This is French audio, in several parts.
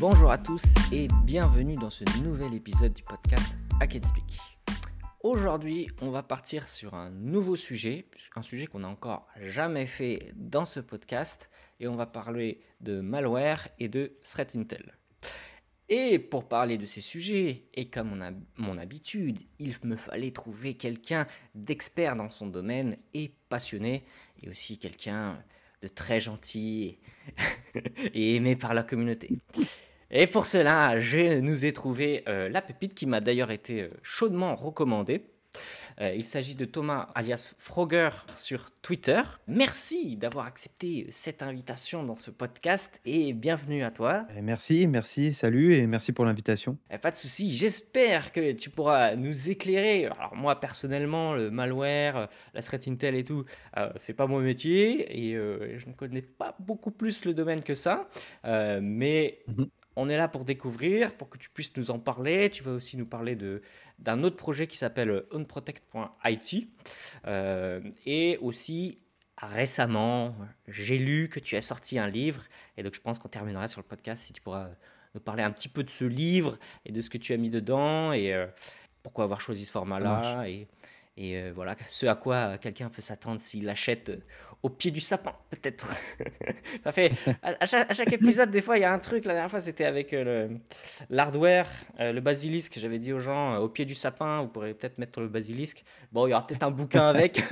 Bonjour à tous et bienvenue dans ce nouvel épisode du podcast Hack Speak. Aujourd'hui, on va partir sur un nouveau sujet, un sujet qu'on n'a encore jamais fait dans ce podcast, et on va parler de malware et de threat intel. Et pour parler de ces sujets, et comme on a mon habitude, il me fallait trouver quelqu'un d'expert dans son domaine et passionné, et aussi quelqu'un de très gentil et aimé par la communauté. Et pour cela, je nous ai trouvé euh, la pépite qui m'a d'ailleurs été euh, chaudement recommandée. Euh, il s'agit de Thomas alias Frogger sur Twitter. Merci d'avoir accepté cette invitation dans ce podcast et bienvenue à toi. Merci, merci, salut et merci pour l'invitation. Eh, pas de souci, j'espère que tu pourras nous éclairer. Alors moi personnellement, le malware, la threat intel et tout, c'est pas mon métier et je ne connais pas beaucoup plus le domaine que ça. mais mhm. On est là pour découvrir, pour que tu puisses nous en parler. Tu vas aussi nous parler de, d'un autre projet qui s'appelle unprotect.it. Euh, et aussi, récemment, j'ai lu que tu as sorti un livre. Et donc, je pense qu'on terminera sur le podcast si tu pourras nous parler un petit peu de ce livre et de ce que tu as mis dedans et euh, pourquoi avoir choisi ce format-là. Et, et euh, voilà, ce à quoi quelqu'un peut s'attendre s'il achète au pied du sapin, peut-être. ça fait à, chaque, épisode, des fois, il y a un truc. La dernière fois, c'était avec euh, l'hardware, euh, le basilisque. J'avais dit aux gens, euh, au pied du sapin, vous pourrez peut-être mettre le basilisque. Bon, il y aura peut-être un bouquin avec.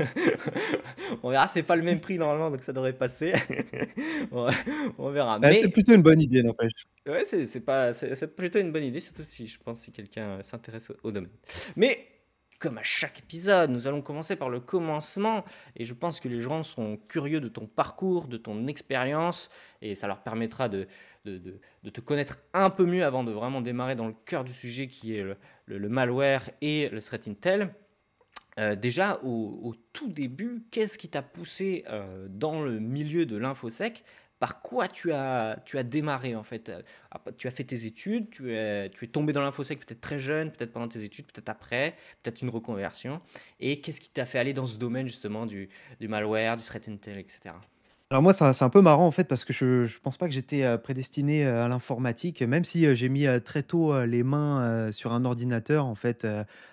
on verra, c'est pas le même prix normalement, donc ça devrait passer. on, verra. Mais... C'est plutôt une bonne idée, n'empêche. Ouais, c'est pas, c'est plutôt une bonne idée, surtout si je pense si quelqu'un s'intéresse au domaine. Mais comme à chaque épisode, nous allons commencer par le commencement et je pense que les gens sont curieux de ton parcours, de ton expérience et ça leur permettra de, te connaître un peu mieux avant de vraiment démarrer dans le cœur du sujet qui est le, malware et le threat intel. Euh, déjà, au, tout début, qu'est-ce qui t'a poussé euh, dans le milieu de l'infosec par quoi tu as, tu as démarré en fait? Euh, Tu as fait tes études, tu es, tu es tombé dans l'infosec peut-être très jeune, peut-être pendant tes études, peut-être après, peut-être une reconversion. Et qu'est-ce qui t'a fait aller dans ce domaine justement du, du malware, du threat intel, etc. Alors moi, c'est un peu marrant en fait parce que je ne pense pas que j'étais euh, prédestiné euh, à l'informatique, même si j'ai mis très tôt les mains sur un ordinateur. En fait,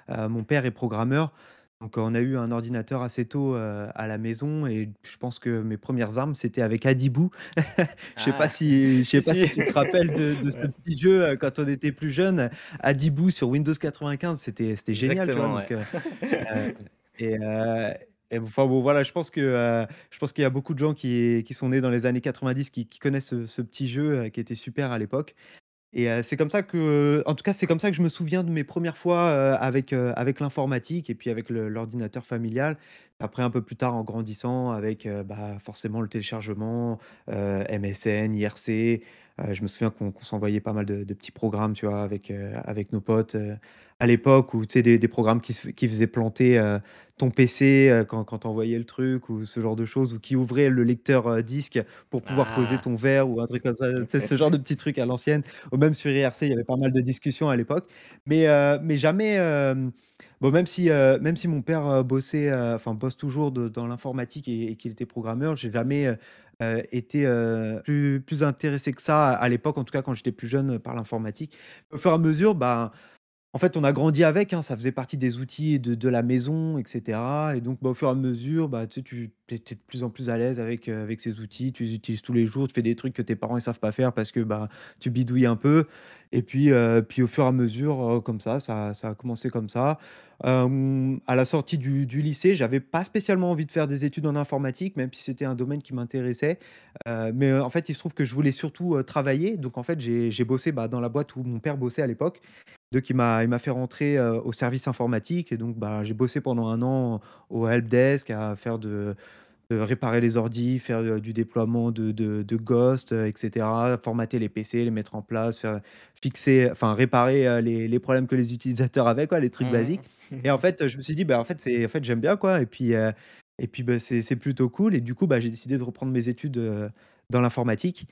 mon père est programmeur. Donc, on a eu un ordinateur assez tôt, à la maison et je pense que mes premières armes, c'était avec Adibou. Je sais pas ah. si je sais pas si tu te rappelles de de ce petit jeu, quand on était plus jeune, Adibou sur Windows 95, c'était c'était génial, tu vois? et enfin bon, voilà, je pense que, je pense qu'il y a beaucoup de gens qui qui sont nés dans les années 90 qui qui connaissent ce ce petit jeu, qui était super à l'époque et c'est comme ça que en tout cas, c'est comme ça que je me souviens de mes premières fois, avec, avec l'informatique et puis avec l'ordinateur familial. Après un peu plus tard en grandissant avec, bah, forcément le téléchargement, MSN, IRC, je me souviens qu'on s'envoyait pas mal de petits programmes, tu vois? Avec, avec nos potes, à l'époque où, tu sais, des des programmes qui qui faisaient planter, ton PC, quand quand tu envoyais le truc ou ce genre de choses ou qui ouvraient le lecteur, disque pour pouvoir poser Ah! ton verre ou un truc comme ça. Ce genre de petits trucs à l'ancienne ou même sur IRC, il y avait pas mal de discussions à l'époque. Mais, mais jamais, bon même si, même si mon père, bossait, enfin bosse toujours de dans l'informatique et qu'il était programmeur, j'ai jamais, été, plus plus intéressé que ça à l'époque, en tout cas quand j'étais plus jeune, par l'informatique. Au fur et à mesure, ben en fait, on a grandi avec, hein, ça faisait partie des outils de de la maison et cetera et donc, bah, au fur et à mesure, bah, tu sais, es de plus en plus à l'aise avec, heu, avec ces outils. Tu les utilises tous les jours, tu fais des trucs que tes parents, ils savent pas faire parce que, bah, tu bidouilles un peu et puis, heu, puis au fur et à mesure, heu, comme ça, ça a commencé comme ça. À la sortie du du lycée, j'avais pas spécialement envie de faire des études en informatique, même si c'était un domaine qui m'intéressait, mais, en fait, il se trouve que je voulais surtout, travailler donc en fait, j'ai j'ai bossé, bah, dans la boîte où mon père bossait à l'époque donc il m'a il m'a fait rentrer, au service informatique et donc bah, j'ai bossé pendant un an au helpdesk à faire de de réparer les ordis, faire, du déploiement de de de Ghost, heu, et cetera, formater les PC, les mettre en place, faire fixer enfin réparer, les les problèmes que les utilisateurs avaient quoi, les trucs basiques. Mmh. et en fait, je me suis dit: «Bah, en fait, c'est en fait, j'aime bien quoi» et puis, et puis, bah, c'est c'est plutôt cool. Et du coup, bah, j'ai décidé de reprendre mes études, dans l'informatique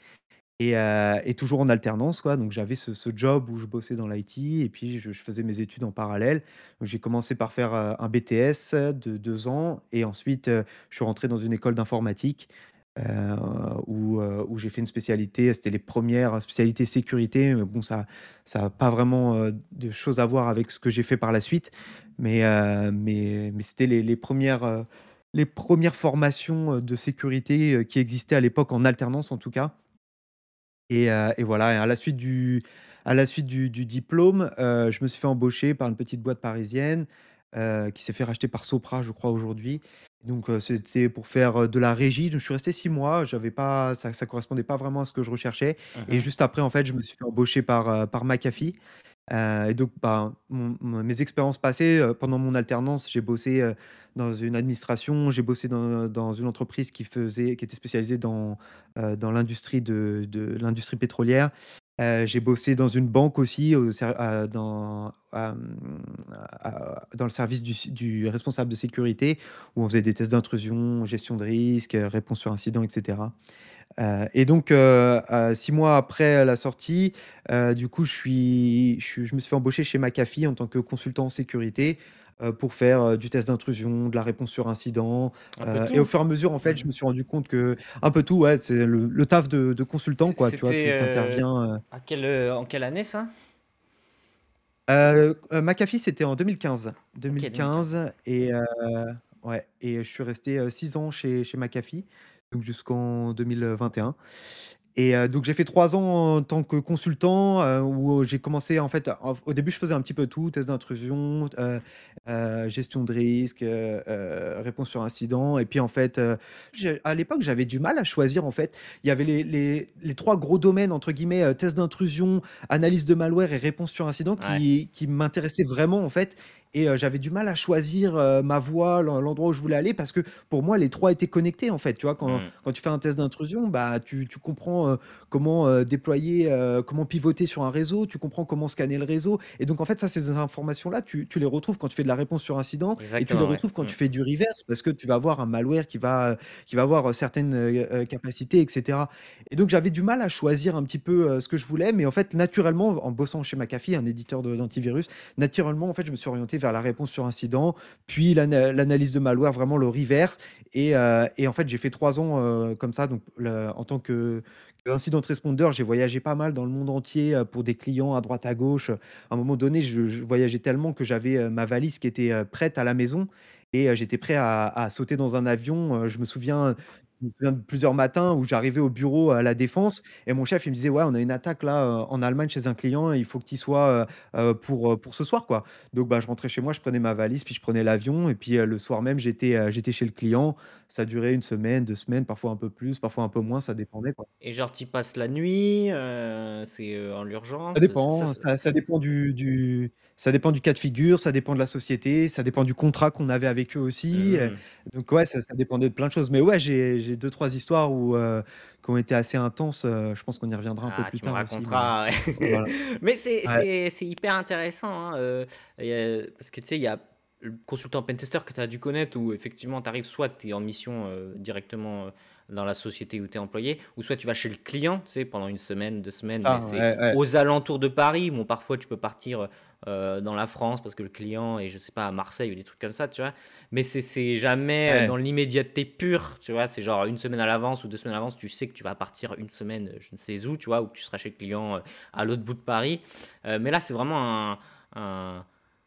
et heu et toujours en alternance quoi, donc j'avais ce job où je bossais dans l'IT et puis je faisais mes études en parallèle. J'ai commencé par faire, heu, un BTS de 2 ans et ensuite, heu, je suis rentré dans une école d'informatique, où, où j'ai fait une spécialité. C'était les premières spécialités sécurité, bon ça ça a pas vraiment, de choses à voir avec ce que j'ai fait par la suite. Mais, mais mais c'était les les 1 heu, les 1 formations, de sécurité, qui existaient à l'époque en alternance en tout cas. Et heu, et voilà et à la suite du à la suite du du diplôme, heu, je me suis fait embaucher par une petite boîte parisienne, heu, qui s'est fait racheter par Sopra, je crois aujourd'hui. Donc, c'était pour faire, de la régie. Donc je suis resté 6 mois, j'avais pas ça ça correspondait pas vraiment à ce que je recherchais et juste après, en fait, je me suis fait embaucher par, par McAfee. Heu, et donc, mon mes expériences passées, heu, pendant mon alternance, j'ai bossé, heu, dans une administration, j'ai bossé dans une entreprise qui était spécialisée dans, l'industrie pétrolière. J'ai bossé dans une banque aussi dans, le service du responsable de sécurité, où on faisait des tests d'intrusion, gestion de risque, réponse sur incident et cetera. Heu, et donc, heu, heu, 6 mois après la sortie, du coup, je suis je suis je me suis fait embaucher chez McAfee en tant que consultant en sécurité, pour faire, du test d'intrusion, de la réponse sur incident. Un peu Heu, et au tout? fur et à mesure, en fait, je me suis rendu compte que un peu tout, ouais, c'est le le taf de de consultant, C quoi, tu vois? c'était, Tu interviens, à quelle, en quelle année ça? Heu, McAfee, c'était en 2015. OK, 2015. 2015 et ouais et je suis resté, 6 ans chez chez McAfee, donc jusqu'en 2021 et heu, donc j'ai fait 3 ans en tant que consultant, heu, où j'ai commencé en fait, en au début, je faisais un petit peu tout, test d'intrusion, heu, gestion de risque, réponse sur incident et puis en fait, j'ai à l'époque, j'avais du mal à choisir en fait. Il y avait les les les 3 gros domaines entre guillemets, heu, test d'intrusion, analyse de malware et réponse sur incident Ouais. qui qui m'intéressaient vraiment en fait et heu, j'avais du mal à choisir, heu, ma voie, l'en l'endroit où je voulais aller parce que pour moi, les 3 étaient connectés en fait, tu vois? Quand Mmh. quand tu fais un test d'intrusion, bah, tu tu comprends, heu, comment, déployer, comment pivoter sur un réseau, tu comprends comment scanner le réseau et donc en fait, ça, ces informations-là, tu tu les retrouves quand tu fais de la réponse sur incident et tu les ouais. retrouves quand Mmh. tu fais du reverse parce que tu vas avoir un malware qui va, qui va avoir, certaines, capacités et cetera et donc j'avais du mal à choisir un petit peu, ce que je voulais mais en fait, naturellement, en bossant chez McAfee, un éditeur d'antivirus, naturellement, en fait, je me suis orienté vers la réponse sur incident, puis l'ana l'analyse de malware, vraiment le reverse. Et et en fait, j'ai fait 3 ans, heu, comme ça. Donc en tant que qu'incident responder, j'ai voyagé pas mal dans le monde entier, heu, pour des clients à droite à gauche. À un moment donné, je voyageais tellement que j'avais, ma valise qui était, prête à la maison. Et j'étais prêt à sauter dans un avion, je me souviens me souviens de plusieurs matins où j'arrivais au bureau à La Défense et mon chef, il me disait: «Ouais, on a une attaque là, heu, en Allemagne chez un client et il faut que tu sois, heu, heu, pour, pour ce soir, quoi». Donc bah, je rentrais chez moi, je prenais ma valise, puis je prenais l'avion et puis, le soir même, j'étais, j'étais chez le client. Ça durait 1 semaine, 2 semaines, parfois un peu plus, parfois un peu moins, ça dépendait, quoi. Et genre, tu y passes la nuit, c'est, en? Ç ça dépend, ça ça dépend du du ça dépend du cas de figure, ça dépend de la société, ça dépend du contrat qu'on avait avec eux aussi, Mmh. donc ouais, ça ça dépendait de plein de choses. Mais ouais, j'ai j'ai 2-3 histoires où, heu, qui ont été assez intenses, heu, je pense qu'on y reviendra un peu Ah, plus tu tard aussi, mais voilà. Mais c'est Ouais. hyper intéressant, hein, heu, parce que tu sais, il y a le consultant pentester que tu as dû connaître où effectivement, tu arrives, soit tu es en mission, directement, dans la société où tu es employé ou soit tu vas chez le client, tu sais, pendant 1 semaine, 2 semaines, mais c'est ouais. aux alentours de Paris. Bon, parfois, tu peux partir, heu, dans la France parce que le client est, je sais pas, à Marseille ou des trucs comme ça, tu vois? Mais c'est jamais, Ouais. dans l'immédiateté pure, tu vois? C'est genre 1 semaine à l'avance ou 2 semaines à l'avance, tu sais que tu vas partir 1 semaine, heu, je ne sais où, tu vois? Ou que tu seras chez le client, à l'autre bout de Paris, mais là, c'est vraiment un un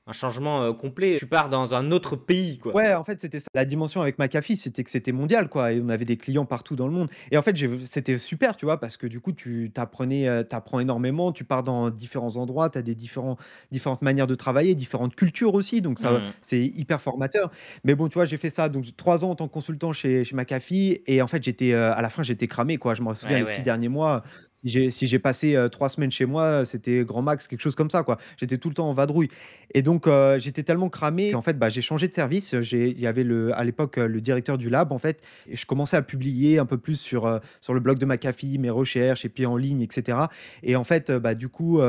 un changement, heu, complet. Tu pars dans un autre pays, quoi. Ouais, en fait, c'était ça. La dimension avec McAfee, c'était que c'était mondial, quoi et on avait des clients partout dans le monde et en fait, c'était super, tu vois? Parce que du coup, tu tu apprenais, heu, tu apprends énormément, tu pars dans différents endroits, tu as des différents différentes manières de travailler, différentes cultures aussi, donc ça, Mmh. c'est hyper formateur. Mais bon, tu vois, j'ai fait ça donc 3 ans en tant que consultant chez chez McAfee et en fait, j'étais, heu, à la fin, j'étais cramé, quoi. Je m'en souviens Ouais, les 6 ouais. derniers mois, si j'ai passé, 3 semaines chez moi, c'était grand max, quelque chose comme ça, quoi. J'étais tout le temps en vadrouille et donc j'étais tellement cramé qu'en fait, bah, j'ai changé de service. Il y avait le à l'époque, le directeur du lab, en fait et je commençais à publier un peu plus sur, sur le blog de McAfee, mes recherches et puis en ligne et cetera et en fait, bah, du coup,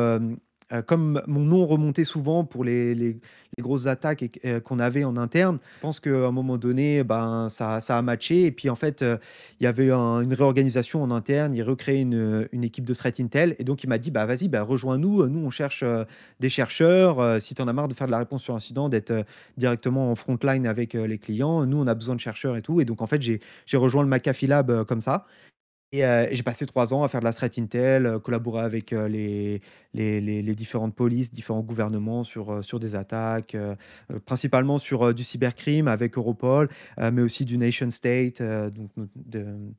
comme mon nom remontait souvent pour les les grosses attaques qu'on avait en interne, je pense qu'à un moment donné, ben, ça ça a matché et puis en fait, il y avait un une réorganisation en interne. Il recréait une, une équipe de threat intel et donc il m'a dit: «Bah, vas-y, bah, rejoins-nous, nous on cherche, des chercheurs, heu, si tu en as marre de faire de la réponse sur incident, d'être, directement en front line avec, les clients, nous on a besoin de chercheurs et tout» et donc en fait j'ai rejoint le McAfee Lab, comme ça et heu, j'ai passé 3 ans à faire de la threat intel, heu, collaborer avec, heu, les les les les différentes polices, différents gouvernements sur, heu, sur des attaques, heu heu, principalement sur, heu, du cybercrime avec Europol, heu, mais aussi du nation state, heu, donc de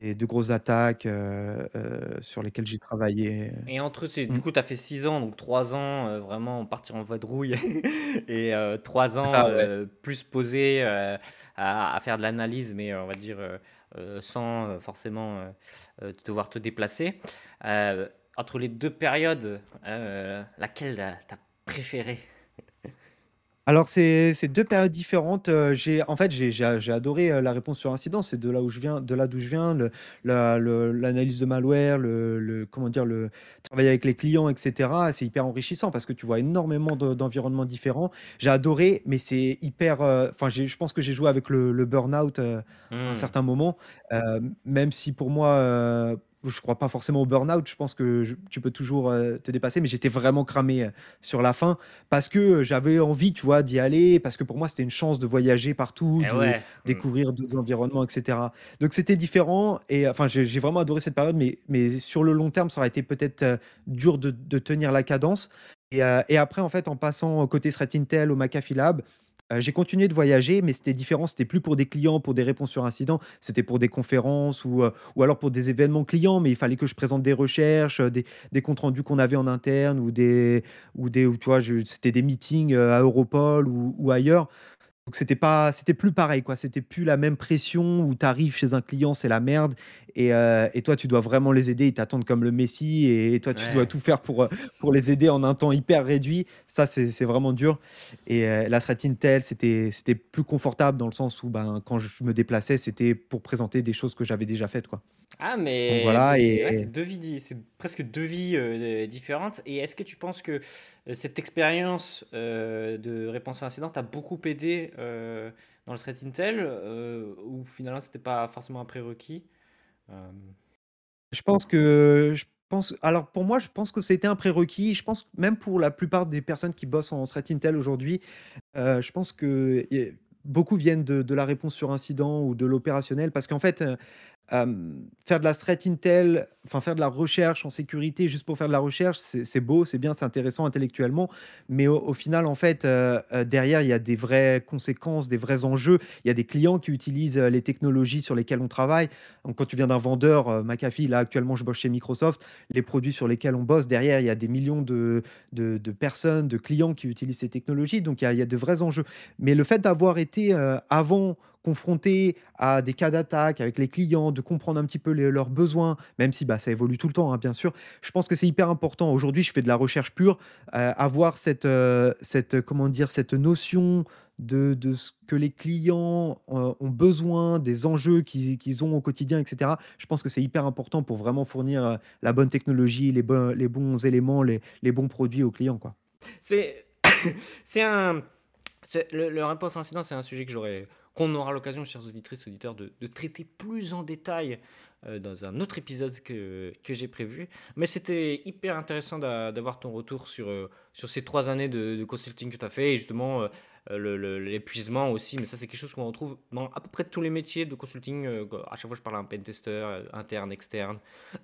et de grosses attaques, heu heu, sur lesquelles j'ai travaillé, Et entre ces mmh. du coup, tu as fait 6 ans, donc 3 ans, heu, vraiment partir en vadrouille et heu, 3 C'est ans, ça, ouais. heu, plus posé, heu, à à faire de l'analyse, mais on va dire, heu, sans, heu, forcément, heu, devoir te déplacer. Entre les 2 périodes, laquelle tu as préférée? Alors c'est c'est 2 périodes différentes, heu, j'ai en fait, j'ai j'ai j'ai adoré, heu, la réponse sur incident. C'est de là où je viens de là d'où je viens, le la le l'analyse de malware, le le comment dire? Le travailler avec les clients et cetera, c'est hyper enrichissant parce que tu vois énormément de d'environnements différents. J'ai adoré, mais c'est hyper, heu, enfin j'ai je pense que j'ai joué avec le le burn-out, heu, à un Mmh. certain moment, heu, même si pour moi, heu, je crois pas forcément au burn-out, je pense que je tu peux toujours, heu, te dépasser, mais j'étais vraiment cramé, heu, sur la fin parce que, j'avais envie, tu vois, d'y aller, parce que pour moi, c'était une chance de voyager partout, Et de ouais, mmh. découvrir d'autres environnements et cetera. Donc c'était différent et enfin, j'ai j'ai vraiment adoré cette période, mais mais sur le long terme, ça aurait été peut-être, dur de de tenir la cadence et après, en fait, en passant côté threat intel au McAfee Lab, heu, j'ai continué de voyager, mais c'était différent. C'était plus pour des clients, pour des réponses sur incidents, c'était pour des conférences ou heu, ou alors pour des événements clients, mais il fallait que je présente des recherches, heu, des des comptes rendus qu'on avait en interne ou des ou des ou tu vois, c'était des meetings, à Europol ou ou ailleurs. Donc c'était pas c'était plus pareil, quoi. C'était plus la même pression où tu arrives chez un client, c'est la merde et heu et toi, tu dois vraiment les aider. Ils t'attendent comme le messie et toi, tu dois tout faire pour, heu, pour les aider en un temps hyper réduit. Ça, c'est vraiment dur et heu, la threat intel, c'était plus confortable dans le sens où, ben, quand je me déplaçais, c'était pour présenter des choses que j'avais déjà faites, quoi. Ah Donc mais voilà ouais, c'est 2 vies di c'est presque 2 vies, différentes et est-ce que tu penses que, cette expérience, de réponse à incident t'a beaucoup aidé, dans le threat intel, heu, ou finalement c'était pas forcément un prérequis? Hem, Je pense que je pense alors pour moi, je pense que c'était un prérequis. Je pense même pour la plupart des personnes qui bossent en threat intel aujourd'hui, heu, je pense que a beaucoup viennent de de la réponse sur incident ou de l'opérationnel parce qu'en fait, heu, Hem, faire de la threat intel, enfin faire de la recherche en sécurité juste pour faire de la recherche, c'est beau, c'est bien, c'est intéressant intellectuellement, mais au final, en fait, heu heu, derrière, il y a des vraies conséquences, des vrais enjeux. Il y a des clients qui utilisent, les technologies sur lesquelles on travaille. Donc quand tu viens d'un vendeur, McAfee, là, actuellement, je bosse chez Microsoft, les produits sur lesquels on bosse, derrière, il y a des millions de personnes, de clients qui utilisent ces technologies, donc il y a de vrais enjeux. Mais le fait d'avoir été, avant confronté à des cas d'attaque avec les clients, de comprendre un petit peu leurs besoins, même si, bah, ça évolue tout le temps, hein, bien sûr. Je pense que c'est hyper important. Aujourd'hui, je fais de la recherche pure, heu, avoir cette, heu, cette, heu, comment dire? Cette notion de de ce que les clients, ont besoin, des enjeux qu'ils qu'ils ont au quotidien et cetera. Je pense que c'est hyper important pour vraiment fournir, la bonne technologie, les les bons éléments, les les bons produits aux clients, c'est un le le réponse incident, c'est un sujet que j'aurais qu'on aura l'occasion, chers auditrices, auditeurs, de traiter plus en détail, heu, dans un autre épisode que que j'ai prévu. Mais c'était hyper intéressant d'a d'avoir ton retour sur, heu, sur ces 3 années de consulting que tu as fait et justement, le l'épuisement aussi. Mais ça, c'est quelque chose qu'on retrouve dans à peu près tous les métiers de consulting, à chaque fois je parle à un pentester, interne, externe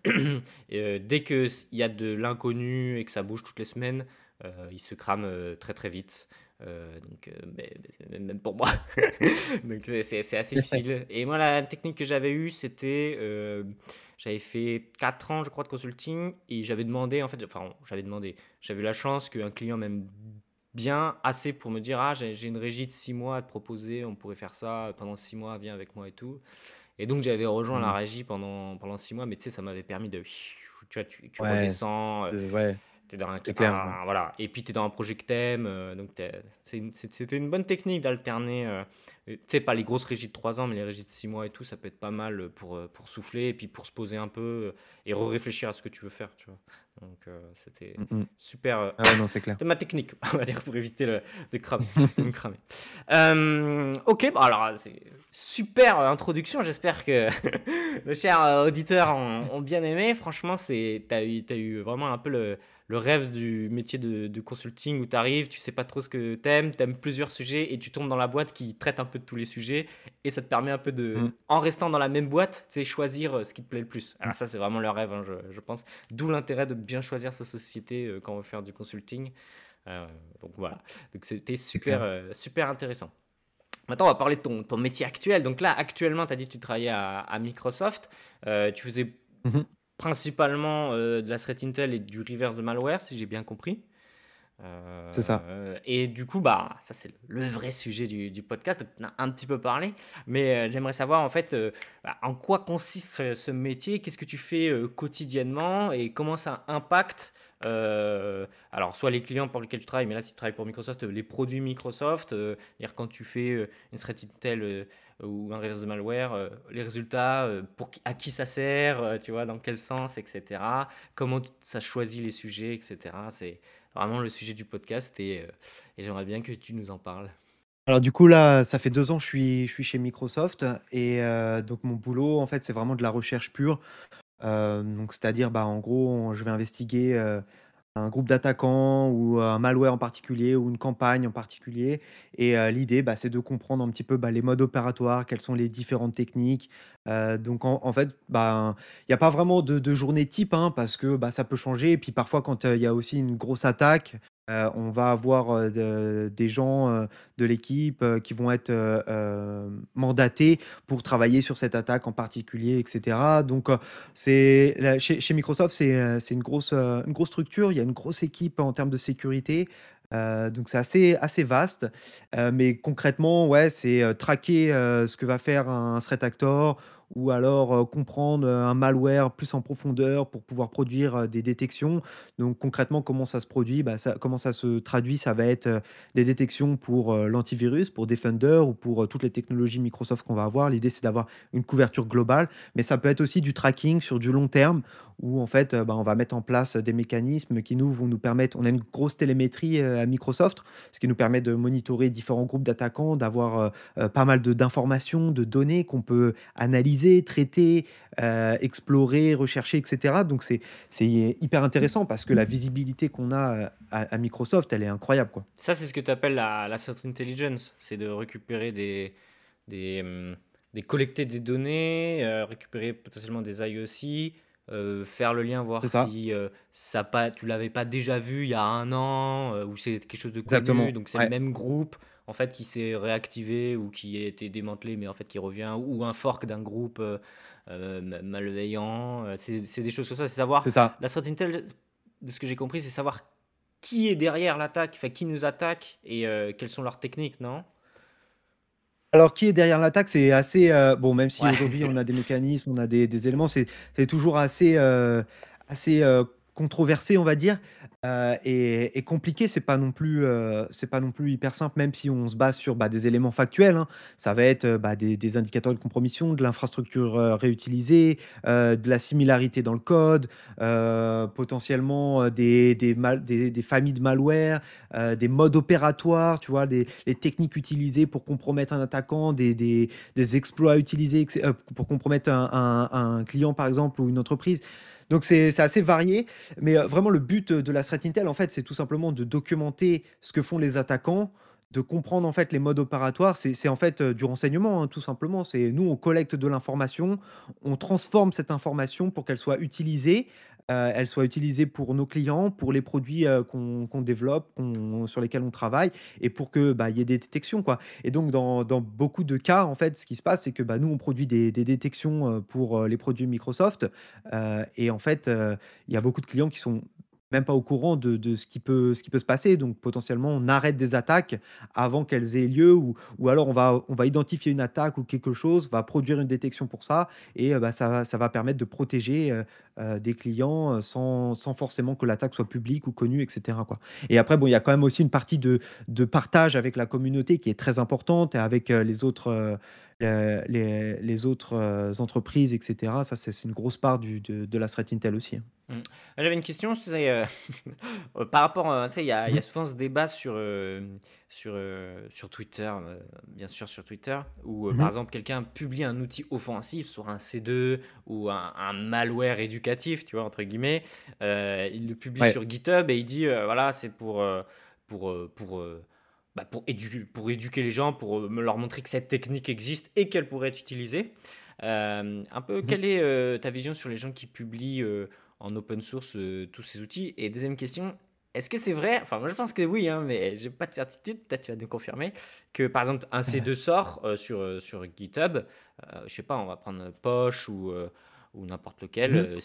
et dès qu'il y a de l'inconnu et que ça bouge toutes les semaines, il se crame, très, très vite. Heu, donc, mais mais même pour moi. Donc c'est assez difficile. Et moi, la technique que j'avais eue, c'était, heu, j'avais fait 4 ans, je crois, de consulting et j'avais demandé, en fait, enfin, j'avais demandé, j'avais eu la chance qu'un client m'aime bien assez pour me dire: «Ah, j'ai une régie de 6 mois à te proposer, on pourrait faire ça pendant 6 mois, viens avec moi et tout» et donc j'avais rejoint la Mmh. régie pendant pendant 6 mois mais tu sais, ça m'avait permis de tu vois, tu tu Ouais, redescends, heu, ouais, tu dans un clair, ouais. voilà et puis tu es dans un projet que tu aimes, donc tu c'était une bonne technique d'alterner, heu, tu sais, pas les grosses régies de 3 ans, mais les régies de 6 mois et tout, ça peut être pas mal, pour, heu, pour souffler et puis pour se poser un peu, et réfléchir à ce que tu veux faire, tu vois? Donc euh, c'était Mmh mh. super. euh, Ah ouais, non, c'est clair. C'est ma technique, on va dire, pour éviter le- de, cramer, de me cramer. Euh, ok, bon, alors c'est super euh, introduction. J'espère que nos chers euh, auditeurs ont, ont bien aimé. Franchement, c'est t'as eu, t'as eu vraiment un peu le, le rêve du métier de, de consulting où tu arrives, tu sais pas trop ce que t'aimes, t'aimes plusieurs sujets et tu tombes dans la boîte qui traite un peu de tous les sujets et ça te permet un peu de, Mm. en restant dans la même boîte, tu sais, choisir euh, ce qui te plaît le plus. Alors ça, c'est vraiment le rêve, hein, je, je pense. D'où l'intérêt de bien choisir sa société euh, quand on veut faire du consulting. Euh, donc voilà, donc c'était super, euh, super intéressant. Maintenant, on va parler de ton, ton métier actuel. Donc là, actuellement, tu as dit que tu travaillais à, à Microsoft. Tu faisais Mhm. Principalement euh, de la threat intel et du reverse malware, si j'ai bien compris. C'est ça. Euh, et du coup, bah, ça c'est le vrai sujet du, du podcast. Donc, on a un petit peu parlé, mais euh, j'aimerais savoir en fait euh, bah, en quoi consiste ce, métier, qu'est-ce que tu fais euh, quotidiennement? Et comment ça impacte. euh, alors, soit les clients pour lesquels tu travailles, mais là, si tu travailles pour Microsoft, euh, les produits Microsoft, euh, c'est-à-dire quand tu fais euh, une threat intel euh, ou un reverse de malware, euh, les résultats, euh, pour qui- à qui ça sert, euh, tu vois, dans quel sens, etc. Comment ça choisit les sujets, etc. C'est vraiment le sujet du podcast et, euh, j'aimerais bien que tu nous en parles. Alors du coup là, ça fait 2 ans que je suis chez Microsoft et donc mon boulot en fait, c'est vraiment de la recherche pure. Donc c'est-à-dire, bah, en gros, je vais investiguer, un groupe d'attaquants ou un malware en particulier ou une campagne en particulier et l'idée, bah, c'est de comprendre un petit peu, bah, les modes opératoires, quelles sont les différentes techniques. Donc en fait, ben, il y a pas vraiment de journée type, hein, parce que, bah, ça peut changer et puis parfois quand, il y a aussi une grosse attaque, on va avoir, des gens, de l'équipe, qui vont être, mandatés pour travailler sur cette attaque en particulier et cetera. Donc, c'est chez Microsoft, c'est, une grosse, une grosse structure. Il y a une grosse équipe en termes de sécurité, donc c'est assez assez vaste, mais concrètement, ouais, c'est, traquer, ce que va faire un threat actor ou alors, comprendre, un malware plus en profondeur pour pouvoir produire, des détections. Donc concrètement, comment ça se produit? Bah, comment ça se traduit? Ça va être, des détections pour, l'antivirus, pour Defender ou pour, toutes les technologies Microsoft qu'on va avoir. L'idée, c'est d'avoir une couverture globale, mais ça peut être aussi du tracking sur du long terme où en fait, bah, on va mettre en place des mécanismes qui nous vont nous permettre on a une grosse télémétrie, à Microsoft, ce qui nous permet de monitorer différents groupes d'attaquants, d'avoir, pas mal d'informations, de données qu'on peut analyser, traiter, heu, explorer, rechercher et cetera. Donc c'est hyper intéressant parce que la visibilité qu'on a, heu, à à Microsoft, elle est incroyable, quoi. Ça, c'est ce que tu appelles la, la threat intelligence, c'est de récupérer des, des, hum, des collecter des données, euh, récupérer potentiellement des IOC, euh, faire le lien, voir ça, si euh, ça pas, tu l'avais pas déjà vu il y a un an, euh, ou c'est quelque chose de connu, exactement. donc c'est le même groupe en fait qui s'est réactivé ou qui a été démantelé, mais en fait qui revient, ou un fork d'un groupe euh, euh, ma- malveillant. euh, C'est des choses comme ça, c'est savoir ça. la threat intel, de ce que j'ai compris, c'est savoir qui est derrière l'attaque, enfin qui nous attaque et euh, quelles sont leurs techniques, non? Alors, qui est derrière l'attaque? C'est assez, bon, même si Ouais. aujourd'hui on a des mécanismes, on a des des éléments, c'est toujours assez, assez, controversé, on va dire, heu et et compliqué. C'est pas non plus, heu, c'est pas non plus hyper simple, même si on se base sur, bah, des éléments factuels, hein. Ça va être, heu, bah, des indicateurs de compromission, de l'infrastructure, réutilisée, de la similarité dans le code, potentiellement, des familles de malware, des modes opératoires, tu vois? Des les techniques utilisées pour compromettre un attaquant, des exploits utilisés, pour compromettre un client, par exemple, ou une entreprise. Donc c'est assez varié, mais heu, vraiment le but, de la threat intel, en fait, c'est tout simplement de documenter ce que font les attaquants, de comprendre, en fait, les modes opératoires. C'est en fait, heu, du renseignement, hein, tout simplement. C'est nous, on collecte de l'information, on transforme cette information pour qu'elle soit utilisée, heu, elle soit utilisée pour nos clients, pour les produits, heu, qu'on développe, sur lesquels on travaille et pour que, bah, y ait des détections, quoi. Et donc dans beaucoup de cas, en fait, ce qui se passe, c'est que, bah, nous, on produit des détections, heu, pour, les produits Microsoft, et en fait, il y a beaucoup de clients qui sont même pas au courant de ce qui peut se passer. Donc potentiellement, on arrête des attaques avant qu'elles aient lieu ou ou alors on va on va identifier une attaque ou quelque chose, va produire une détection pour ça et heu, bah, ça va permettre de protéger, heu heu, des clients, heu, sans sans forcément que l'attaque soit publique ou connue et cetera, quoi et après, bon, il y a quand même aussi une partie de de partage avec la communauté qui est très importante et avec, les autres, heu, les les autres, heu, entreprises et cetera. Ça, c'est une grosse part du de de la threat intel aussi, hein. Mmh. J'avais une question, c'est, heu, par rapport, il y a il Mmh y a mh. souvent ce débat sur, sur, sur Twitter, bien sûr sur Twitter, où, Mmh par mh. exemple quelqu'un publie un outil offensif sur un C2 ou un un «malware éducatif», tu vois? Entre guillemets. Il le publie Ouais. sur GitHub et il dit, voilà, c'est pour, pour, bah, pour édu pour éduquer les gens, pour, me leur montrer que cette technique existe et qu'elle pourrait être utilisée. Hem, un peu, Mmh mh. quelle est, heu, ta vision sur les gens qui publient, en open source, tous ces outils? Et deuxième question, est-ce que c'est vrai, enfin moi je pense que oui, hein, mais j'ai pas de certitude, peut-être tu vas nous confirmer, que par exemple un C2 sort, sur, sur GitHub, je sais pas, on va prendre Posh ou, ou n'importe lequel, Mmh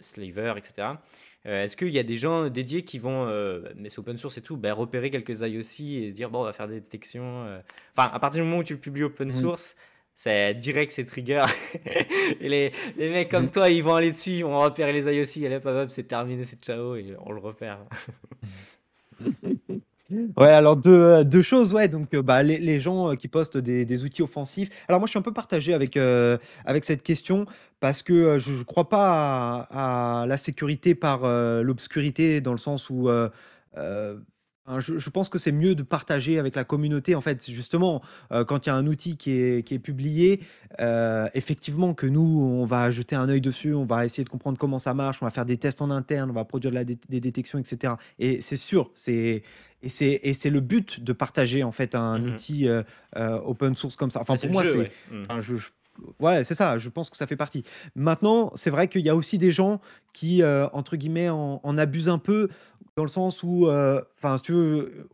Slaver et cetera. Heu, est-ce qu'il y a des gens dédiés qui vont, heu, mais c'est open source et tout, bah, repérer quelques IOC et se dire: «Bon, on va faire des détections», heu, enfin à partir du moment où tu le publies open Mmh. source, c'est direct c'est trigger et les les mecs comme toi, ils vont aller dessus, ils vont repérer les IOC, allez hop, hop, c'est terminé, c'est ciao et on le repère. Ouais, alors 2, heu, 2 choses, ouais, donc heu, bah, les les gens, heu, qui postent des des outils offensifs. Alors moi, je suis un peu partagé avec, avec cette question parce que, je je crois pas à la sécurité par, l'obscurité dans le sens où, je je pense que c'est mieux de partager avec la communauté. En fait, justement, heu, quand il y a un outil qui est qui est publié, heu, effectivement que nous, on va jeter un œil dessus, on va essayer de comprendre comment ça marche, on va faire des tests en interne, on va produire de la dét des détections et cetera et c'est sûr, c'est et c'est et c'est le but de partager en fait un Mmh mh. outil, heu, open source comme ça. Enfin c'est pour moi jeu, c'est ouais. Mmh. enfin je je ouais c'est ça, je pense que ça fait partie. Maintenant, c'est vrai qu'il y a aussi des gens qui, entre guillemets «en en abusent un peu» dans le sens où, heu, enfin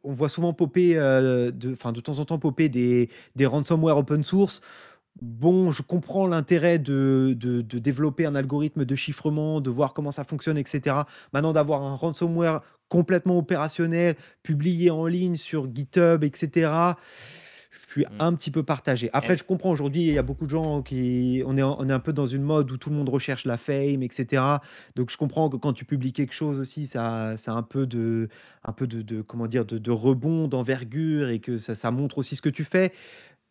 on voit souvent popper, heu, de de temps en temps popper des des ransomware open source. Bon, je comprends l'intérêt de de développer un algorithme de chiffrement, de voir comment ça fonctionne et cetera. Maintenant d'avoir un ransomware complètement opérationnel, publié en ligne sur GitHub et cetera, je suis Mmh. un petit peu partagé. Après, je comprends aujourd'hui, il y a beaucoup de gens qui on est on est un peu dans une mode où tout le monde recherche la fame et cetera. Donc je comprends que quand tu publies quelque chose aussi, ça ça a un peu de un peu de de comment dire? De de rebond, d'envergure et que ça ça montre aussi ce que tu fais.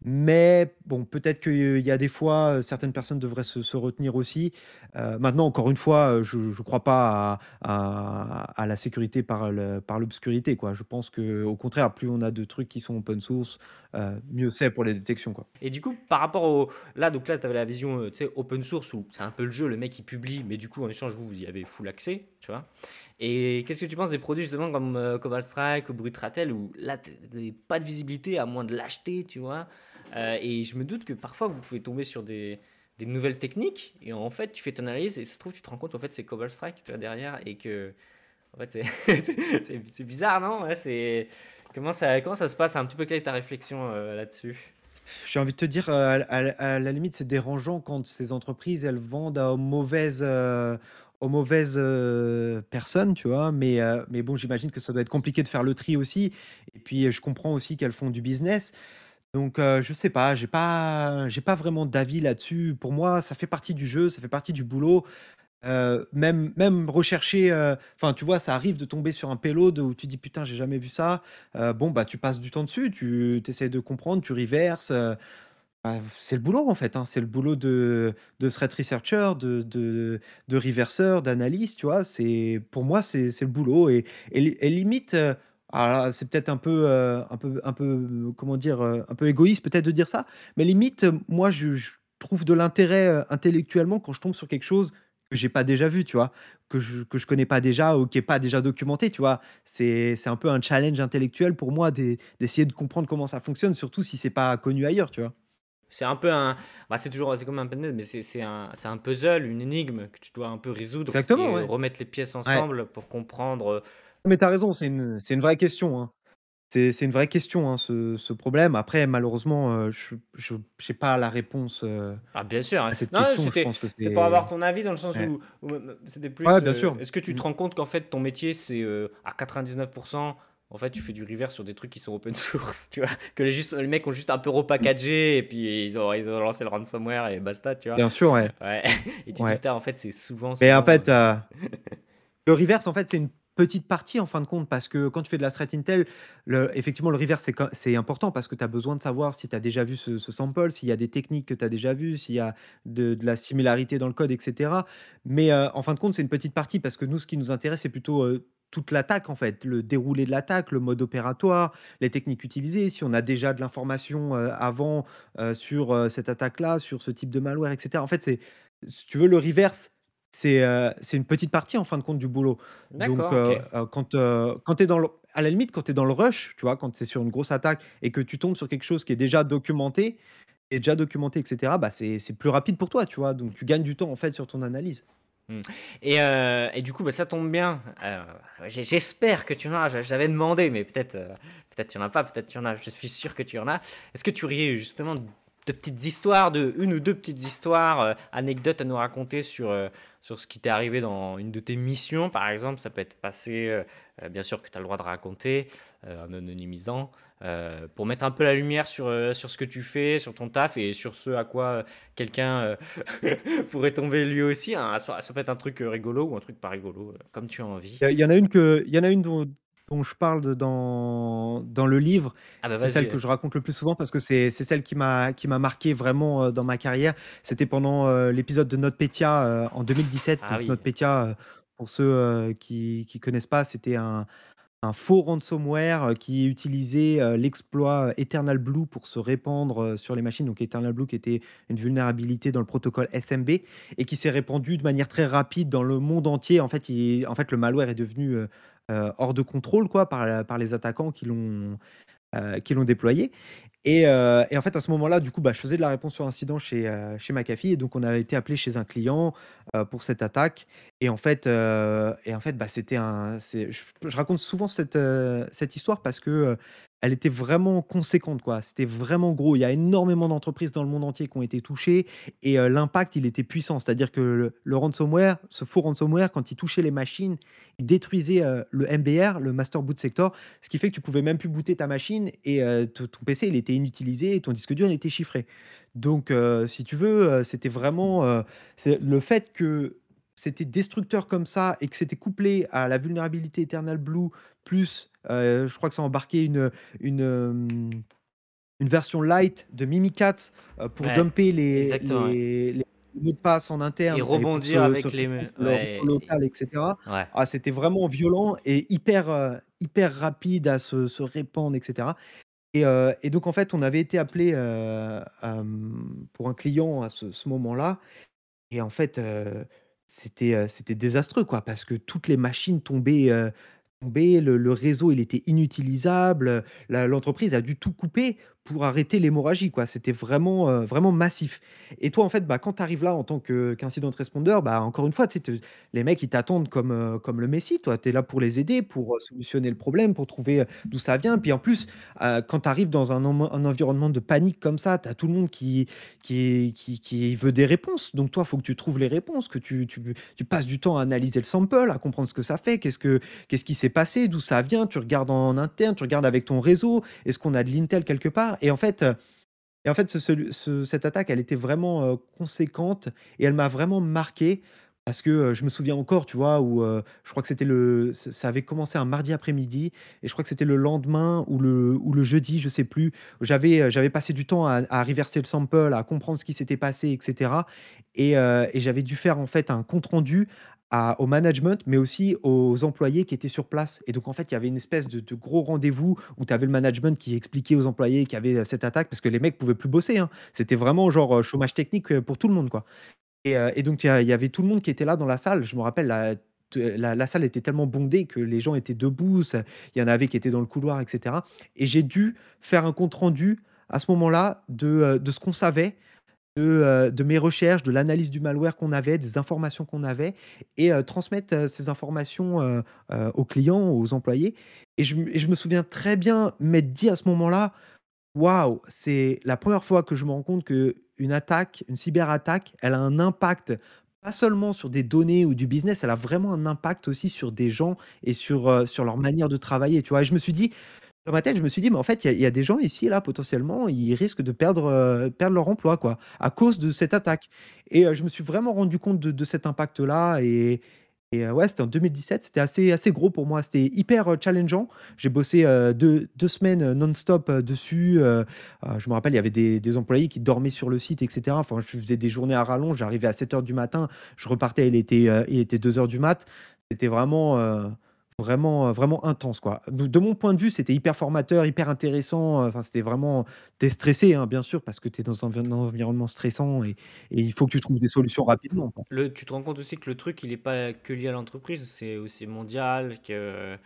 Mais bon, peut-être qu'il y a des fois, heu, certaines personnes devraient se retenir aussi. Heu, maintenant, encore une fois, heu, je ne crois pas à la sécurité par l'obscurité. Je pense qu'au contraire, plus on a de trucs qui sont open source, mieux c'est pour les détections, quoi. et du coup, par rapport au là, donc là, tu avais la vision, tu sais, open source où c'est un peu le jeu, le mec il publie, mais du coup, en échange, vous, vous y avez full accès, tu vois? Et qu'est-ce que tu penses des produits justement comme, heu, Cobalt Strike ou Brute Ratel où là, tu as pas de visibilité à moins de l'acheter, tu vois? Heu et je me doute que parfois vous pouvez tomber sur des nouvelles techniques et en fait, tu fais ton analyse et ça se trouve, tu te rends compte, en fait, c'est Cobalt Strike, derrière et que en fait, c'est bizarre, non? Comment ça comment ça se passe? Un petit peu quelle est ta réflexion, heu, là-dessus? J'ai envie de te dire, à à à la limite, c'est dérangeant quand ces entreprises, elles vendent aux mauvaises, heu, aux mauvaises, personnes, tu vois? Mais mais bon, j'imagine que ça doit être compliqué de faire le tri aussi et puis, je comprends aussi qu'elles font du business. Donc heu, je sais pas, j'ai pas j'ai pas vraiment d'avis là-dessus. Pour moi, ça fait partie du jeu, ça fait partie du boulot. Même même rechercher, enfin, tu vois, ça arrive de tomber sur un payload où tu dis: «Putain, j'ai jamais vu ça». Bon, bah, tu passes du temps dessus, tu essaies de comprendre, tu reverses, bah, c'est le boulot, en fait, hein. C'est le boulot de de threat researcher, de de reverseur, d'analyste, tu vois? C'est pour moi, c'est le boulot et et li et limite, alors là, c'est peut-être un peu, heu, un peu un peu, euh, comment dire? Un peu égoïste peut-être de dire ça, mais limite, moi, je trouve de l'intérêt, intellectuellement quand je tombe sur quelque chose que j'ai pas déjà vu, tu vois? Que je que je connais pas déjà ou qui est pas déjà documenté, tu vois? C'est un peu un challenge intellectuel pour moi d'e d'essayer de comprendre comment ça fonctionne, surtout si c'est pas connu ailleurs, tu vois? C'est un peu un bah, c'est toujours c'est comme un pendrive, mais c'est un un puzzle, une énigme que tu dois un peu résoudre Exactement, et heu, ouais. remettre les pièces Ouais. ensemble pour comprendre, heu Mais tu as raison, c'est une une vraie question, hein. C'est une vraie question, hein, ce ce problème. Après malheureusement, heu, je j'ai pas la réponse, heu, ah bien sûr, hein. c'était pour avoir ton avis dans le sens ouais. où où, heu, c'était Ouais, plus, bien sûr. est-ce que tu te Mmh. rends compte qu'en fait ton métier c'est, à 99 en fait tu fais du reverse sur des trucs qui sont open source, tu vois? Que les juste les mecs ont juste un peu repackagé et puis ils ont ils ont lancé le ransomware et basta, tu vois? Bien sûr, ouais. Ouais et tu te dis: Ouais. «Putain en fait c'est souvent Mais en fait, heu» heu, le reverse, en fait, c'est une petite partie en fin de compte, parce que quand tu fais de la threat intel, le effectivement, le reverse, c'est important parce que tu as besoin de savoir si tu as déjà vu ce ce sample, s'il y a des techniques que tu as déjà vues, s'il y a de de la similarité dans le code et cetera. Mais, heu, en fin de compte, c'est une petite partie parce que nous, ce qui nous intéresse, c'est plutôt, toute l'attaque, en fait, le déroulé de l'attaque, le mode opératoire, les techniques utilisées, si on a déjà de l'information, heu, avant, heu, sur, heu, cette attaque-là, sur ce type de malware et cetera. En fait, c'est si tu veux, le reverse, c'est, une petite partie, en fin de compte, du boulot. Donc, D'accord, OK. quand, quand tu es dans le à la limite, quand tu es dans le rush, tu vois, quand c'est sur une grosse attaque et que tu tombes sur quelque chose qui est déjà documenté est déjà documenté et cetera, bah, c'est c'est plus rapide pour toi, tu vois? Donc tu gagnes du temps, en fait, sur ton analyse. Et heu et du coup, bah, ça tombe bien, j'e j'espère que tu en as. J'a j'avais demandé, mais peut-être, heu, peut-être y en a pas, peut-être y en a. Je suis sûr que tu en as. Est-ce que tu aurais justement de petites histoires, de 1 ou 2 petites histoires, heu, anecdotes à nous raconter sur, heu, sur ce qui t'est arrivé dans une de tes missions, par exemple? Ça peut être passé, heu, bien sûr que tu as le droit de raconter, en anonymisant, pour mettre un peu la lumière sur, sur ce que tu fais, sur ton taf et sur ce à quoi, quelqu'un, pourrait tomber lui aussi, hein. Ça ça peut être un truc, rigolo ou un truc pas rigolo, comme tu as envie. Il y en a une que il y en a une dont dont je parle de dans dans le livre. Ah bah, C'est celle que je raconte le plus souvent parce que c'est celle qui m'a marqué vraiment, heu, dans ma carrière. C'était pendant, heu, l'épisode de NotPetya, heu, en 2017. Ah oui. NotPetya, pour ceux, qui qui connaissent pas, c'était un un faux ransomware, qui utilisait, l'exploit Eternal Blue pour se répandre, sur les machines. Donc Eternal Blue qui était une vulnérabilité dans le protocole SMB et qui s'est répandue de manière très rapide dans le monde entier. En fait, il en fait, le malware est devenu, heu, hors de contrôle, quoi, par par les attaquants qui l'ont, l'ont déployé. Et heu et en fait, à ce moment-là, du coup, bah, je faisais de la réponse sur incident chez, chez McAfee et donc on avait été appelé chez un client, pour cette attaque. Et en fait, en fait, bah, c'était un je je raconte souvent cette, cette histoire parce que, elle était vraiment conséquente, quoi. C'était vraiment gros. Il y a énormément d'entreprises dans le monde entier qui ont été touchées et l'impact, il était puissant. C'est-à-dire que le ransomware, ce faux ransomware, quand il touchait les machines, il détruisait, le MBR, le Master Boot Sector, ce qui fait que tu pouvais même plus booter ta machine et ton PC, il était inutilisé et ton disque dur, il était chiffré. Donc si tu veux, c'était vraiment, le fait que c'était destructeur comme ça et que c'était couplé à la vulnérabilité Eternal Blue plus, heu, je crois que ça embarquait une, une, hem, une version light de Mimikatz, heu, pour Ouais, dumper les les les mots de passe en interne et rebondir se avec les ouais local et cetera. ouais. Ah, c'était vraiment violent et hyper, hyper rapide à se se répandre et cetera et et donc en fait, on avait été appelé pour un client à ce ce moment-là et en fait, c'était, désastreux, quoi, parce que toutes les machines tombaient, le réseau, il était inutilisable, l'entreprise a dû tout couper pour arrêter l'hémorragie, quoi. C'était vraiment, heu, vraiment massif et toi, en fait, bah, quand tu arrives là en tant que qu'incident responder, bah, encore une fois, les mecs, ils t'attendent comme, heu, comme le messie, toi. Tu es là pour les aider, pour, heu, solutionner le problème, pour trouver, d'où ça vient. Puis en plus, quand tu arrives dans un un environnement de panique comme ça, tu as tout le monde qui qui qui qui veut des réponses. Donc toi, il faut que tu trouves les réponses, que tu tu tu passes du temps à analyser le sample, à comprendre ce que ça fait, qu'est-ce que qu'est-ce qui s'est passé, d'où ça vient. Tu regardes en interne, tu regardes avec ton réseau, est-ce qu'on a de l'intel quelque part? Et en fait, et en fait, cette attaque, elle était vraiment, conséquente et elle m'a vraiment marqué parce que, je me souviens encore, tu vois, où, je crois que c'était le ça avait commencé un mardi après-midi et je crois que c'était le lendemain ou le ou le jeudi, je sais plus. J'avais, j'avais passé du temps à reverser le sample, à comprendre ce qui s'était passé et cetera et et j'avais dû faire, en fait, un compte rendu au management, mais aussi aux employés qui étaient sur place et donc en fait, il y avait une espèce de gros rendez-vous où tu avais le management qui expliquait aux employés qu'il y avait, heu, cette attaque parce que les mecs pouvaient plus bosser, hein. C'était vraiment genre, heu, chômage technique, heu, pour tout le monde, quoi et donc il y y avait tout le monde qui était là dans la salle. Je me rappelle la la salle était tellement bondée que les gens étaient debout, il y en avait qui étaient dans le couloir et cetera et j'ai dû faire un compte rendu à ce moment-là de, de ce qu'on savait, de, heu, de mes recherches, de l'analyse du malware qu'on avait, des informations qu'on avait et heu, transmettre, heu, ces informations, heu, aux clients, aux employés et je me souviens très bien m'être dit à ce moment-là: «Waouh, c'est la première fois que je me rends compte qu'une attaque, une cyberattaque, elle a un impact, pas seulement sur des données ou du business, elle a vraiment un impact aussi sur des gens et sur, sur leur manière de travailler», tu vois? Et je me suis dit dans ma tête, je me suis dit: «Mais en fait, il y a des gens ici, là, potentiellement, ils risquent de perdre, heu, perdre leur emploi, quoi, à cause de cette attaque» et je me suis vraiment rendu compte de de cet impact-là et Et ouais, c'était en 2017, c'était assez assez gros pour moi, c'était hyper, challengeant. J'ai bossé, heu, deux 2 semaines, non-stop, dessus, heu, je me rappelle, il y avait des des employés qui dormaient sur le site et cetera. Enfin, je faisais des journées à rallonge, j'arrivais à sept heures du matin, je repartais, il était, heu, il était deux heures du mat. C'était vraiment, vraiment, heu, vraiment intense, quoi. De mon point de vue, c'était hyper formateur, hyper intéressant, heu, enfin, c'était vraiment tu stressé, hein, bien sûr, parce que tu es dans un envi environnement stressant et il faut que tu trouves des solutions rapidement, tu te rends compte aussi que le truc, il est pas que lié à l'entreprise, c'est aussi mondial, que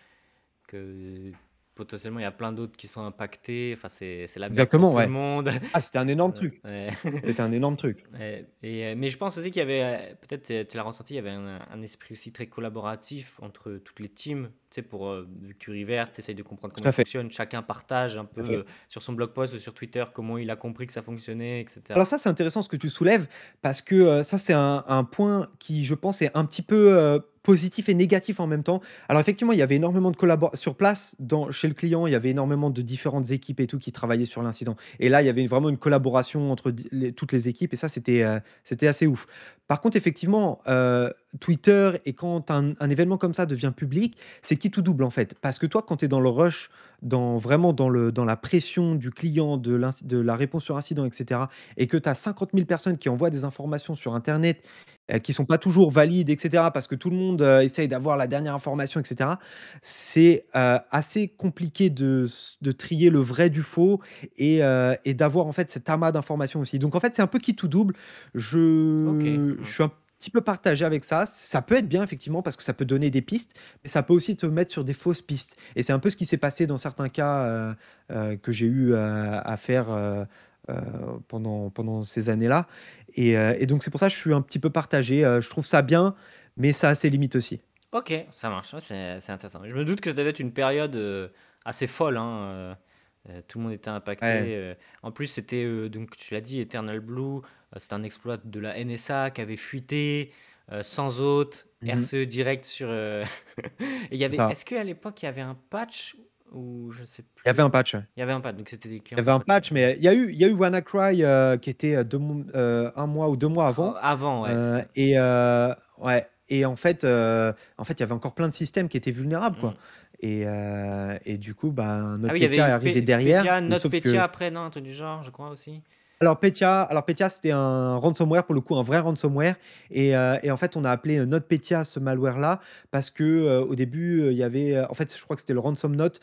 potentiellement il y a plein d'autres qui sont impactés. Enfin, c'est c'est la merde pour Exactement, tout le ouais. monde. Ah, c'était un énorme Ouais, truc. ouais. C'était un énorme truc. Ouais et heu, mais je pense aussi qu'il y avait, heu, peut-être, heu, tu l'as ressenti, il y avait un un esprit aussi très collaboratif entre toutes les teams. Tu sais, pour, que tu reverse, tu essayes de comprendre comment ça fonctionne. Chacun partage un peu, sur son blog post ou sur Twitter comment il a compris que ça fonctionnait et cetera. Alors ça, c'est intéressant ce que tu soulèves parce que, ça, c'est un un point qui, je pense, est un petit peu, positif et négatif en même temps. Alors effectivement, il y avait énormément de collabora sur place, dans chez le client, il y avait énormément de différentes équipes et tout qui travaillaient sur l'incident et là, il y avait vraiment une collaboration entre toutes les équipes et ça, c'était, c'était assez ouf. Par contre, effectivement, heu, Twitter et quand un un événement comme ça devient public, c'est qui tout double, en fait? Parce que toi, quand tu es dans le rush, dans vraiment dans le dans la pression du client, de la réponse sur incident et cetera et que tu as 50 000 personnes qui envoient des informations sur internet, heu, qui sont pas toujours valides et cetera, parce que tout le monde, heu, essaye d'avoir la dernière information et cetera. C'est, heu, assez compliqué de trier le vrai du faux et heu et d'avoir en fait cet amas d'informations aussi. Donc en fait, c'est un peu qui tout double. Je je suis un petit peu partagé avec ça. Ça peut être bien effectivement parce que ça peut donner des pistes, mais ça peut aussi te mettre sur des fausses pistes et c'est un peu ce qui s'est passé dans certains cas, heu heu, que j'ai eu, heu, à faire, pendant pendant ces années-là et donc c'est pour ça que je suis un petit peu partagé, je trouve ça bien, mais ça a ses limites aussi. OK, ça marche, c'est intéressant. Je me doute que ça devait être une période, assez folle, hein, tout le monde était impacté, en plus c'était, donc tu l'as dit Eternal Blue, heu, c'était un exploit de la NSA qui avait fuité, heu, sans hôte, Mmh mh. RCE direct sur, et il y C'est avait est-ce qu'à l'époque il y avait un patch ou je sais Il y avait plus? un patch. Il y avait un patch, donc c'était des Il y avait un patch, mais il y a eu il y a eu WannaCry, qui était, heu, 2 m heu, 1 mois ou 2 mois avant, avant, ouais, c'est et ouais et en fait, en fait, il y avait encore plein de systèmes qui étaient vulnérables, quoi Mmh. et et du coup, ben, Ah oui, NotPetya est arrivé derrière, Petya, mais sauf que NotPetya après, non? Un truc du genre, je crois aussi? Alors Petya alors Petya, c'était un ransomware pour le coup, un vrai ransomware et et en fait, on a appelé, heu, NotPetya ce malware-là parce que, heu, au début, il y avait, en fait, je crois que c'était le ransom note,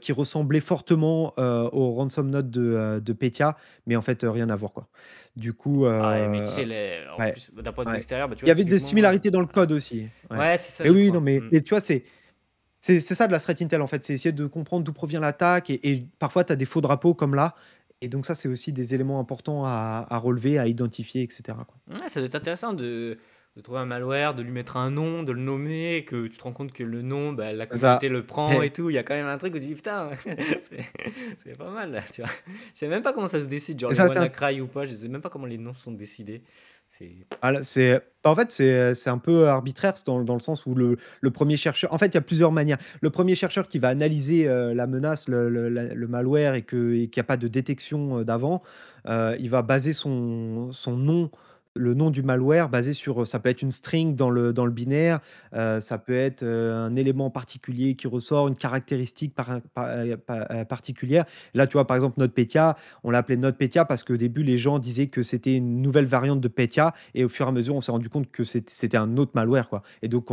qui ressemblait fortement, au ransom note de, de Petya, mais en fait, rien à voir, quoi. Du coup, Ah ouais, mais tu heu, sais, les en ouais, plus, d'un point de vue ouais. extérieur, bah, tu Il y avait des similarités dans le code aussi, ouais. C'est ça, Mais je oui, non, mais Mmh. mais tu vois, c'est c'est c'est ça de la threat intel, en fait, c'est essayer de comprendre d'où provient l'attaque et et parfois tu as des faux drapeaux comme là et donc ça, c'est aussi des éléments importants à à relever, à identifier et cetera, quoi. Ouais, ça doit être intéressant de de trouver un malware, de lui mettre un nom, de le nommer, que tu te rends compte que le nom, bah, la communauté ça. le prend et tout. Il y a quand même un truc où tu dis: «Putain, c'est pas mal là», tu vois? Je sais même pas comment ça se décide, genre ça, int WannaCry ou pas, je sais même pas comment les noms sont décidés. C'est ah bah, en fait, c'est, un peu arbitraire, dans le sens où le 1 chercheur en fait, il y a plusieurs manières. Le premier chercheur qui va analyser, heu, la menace, le malware et qu'il y a pas de détection, heu, d'avant, heu, il va baser son nom, le nom du malware basé sur, ça peut être une string dans le dans le binaire, heu, ça peut être, heu, un élément particulier qui ressort, une caractéristique heu, particulière. Là, tu vois, par exemple, NotPetya, on l'a appelé NotPetya parce qu'au début, les gens disaient que c'était une nouvelle variante de Petya et au fur et à mesure, on s'est rendu compte que c'ét c'était un autre malware, quoi et donc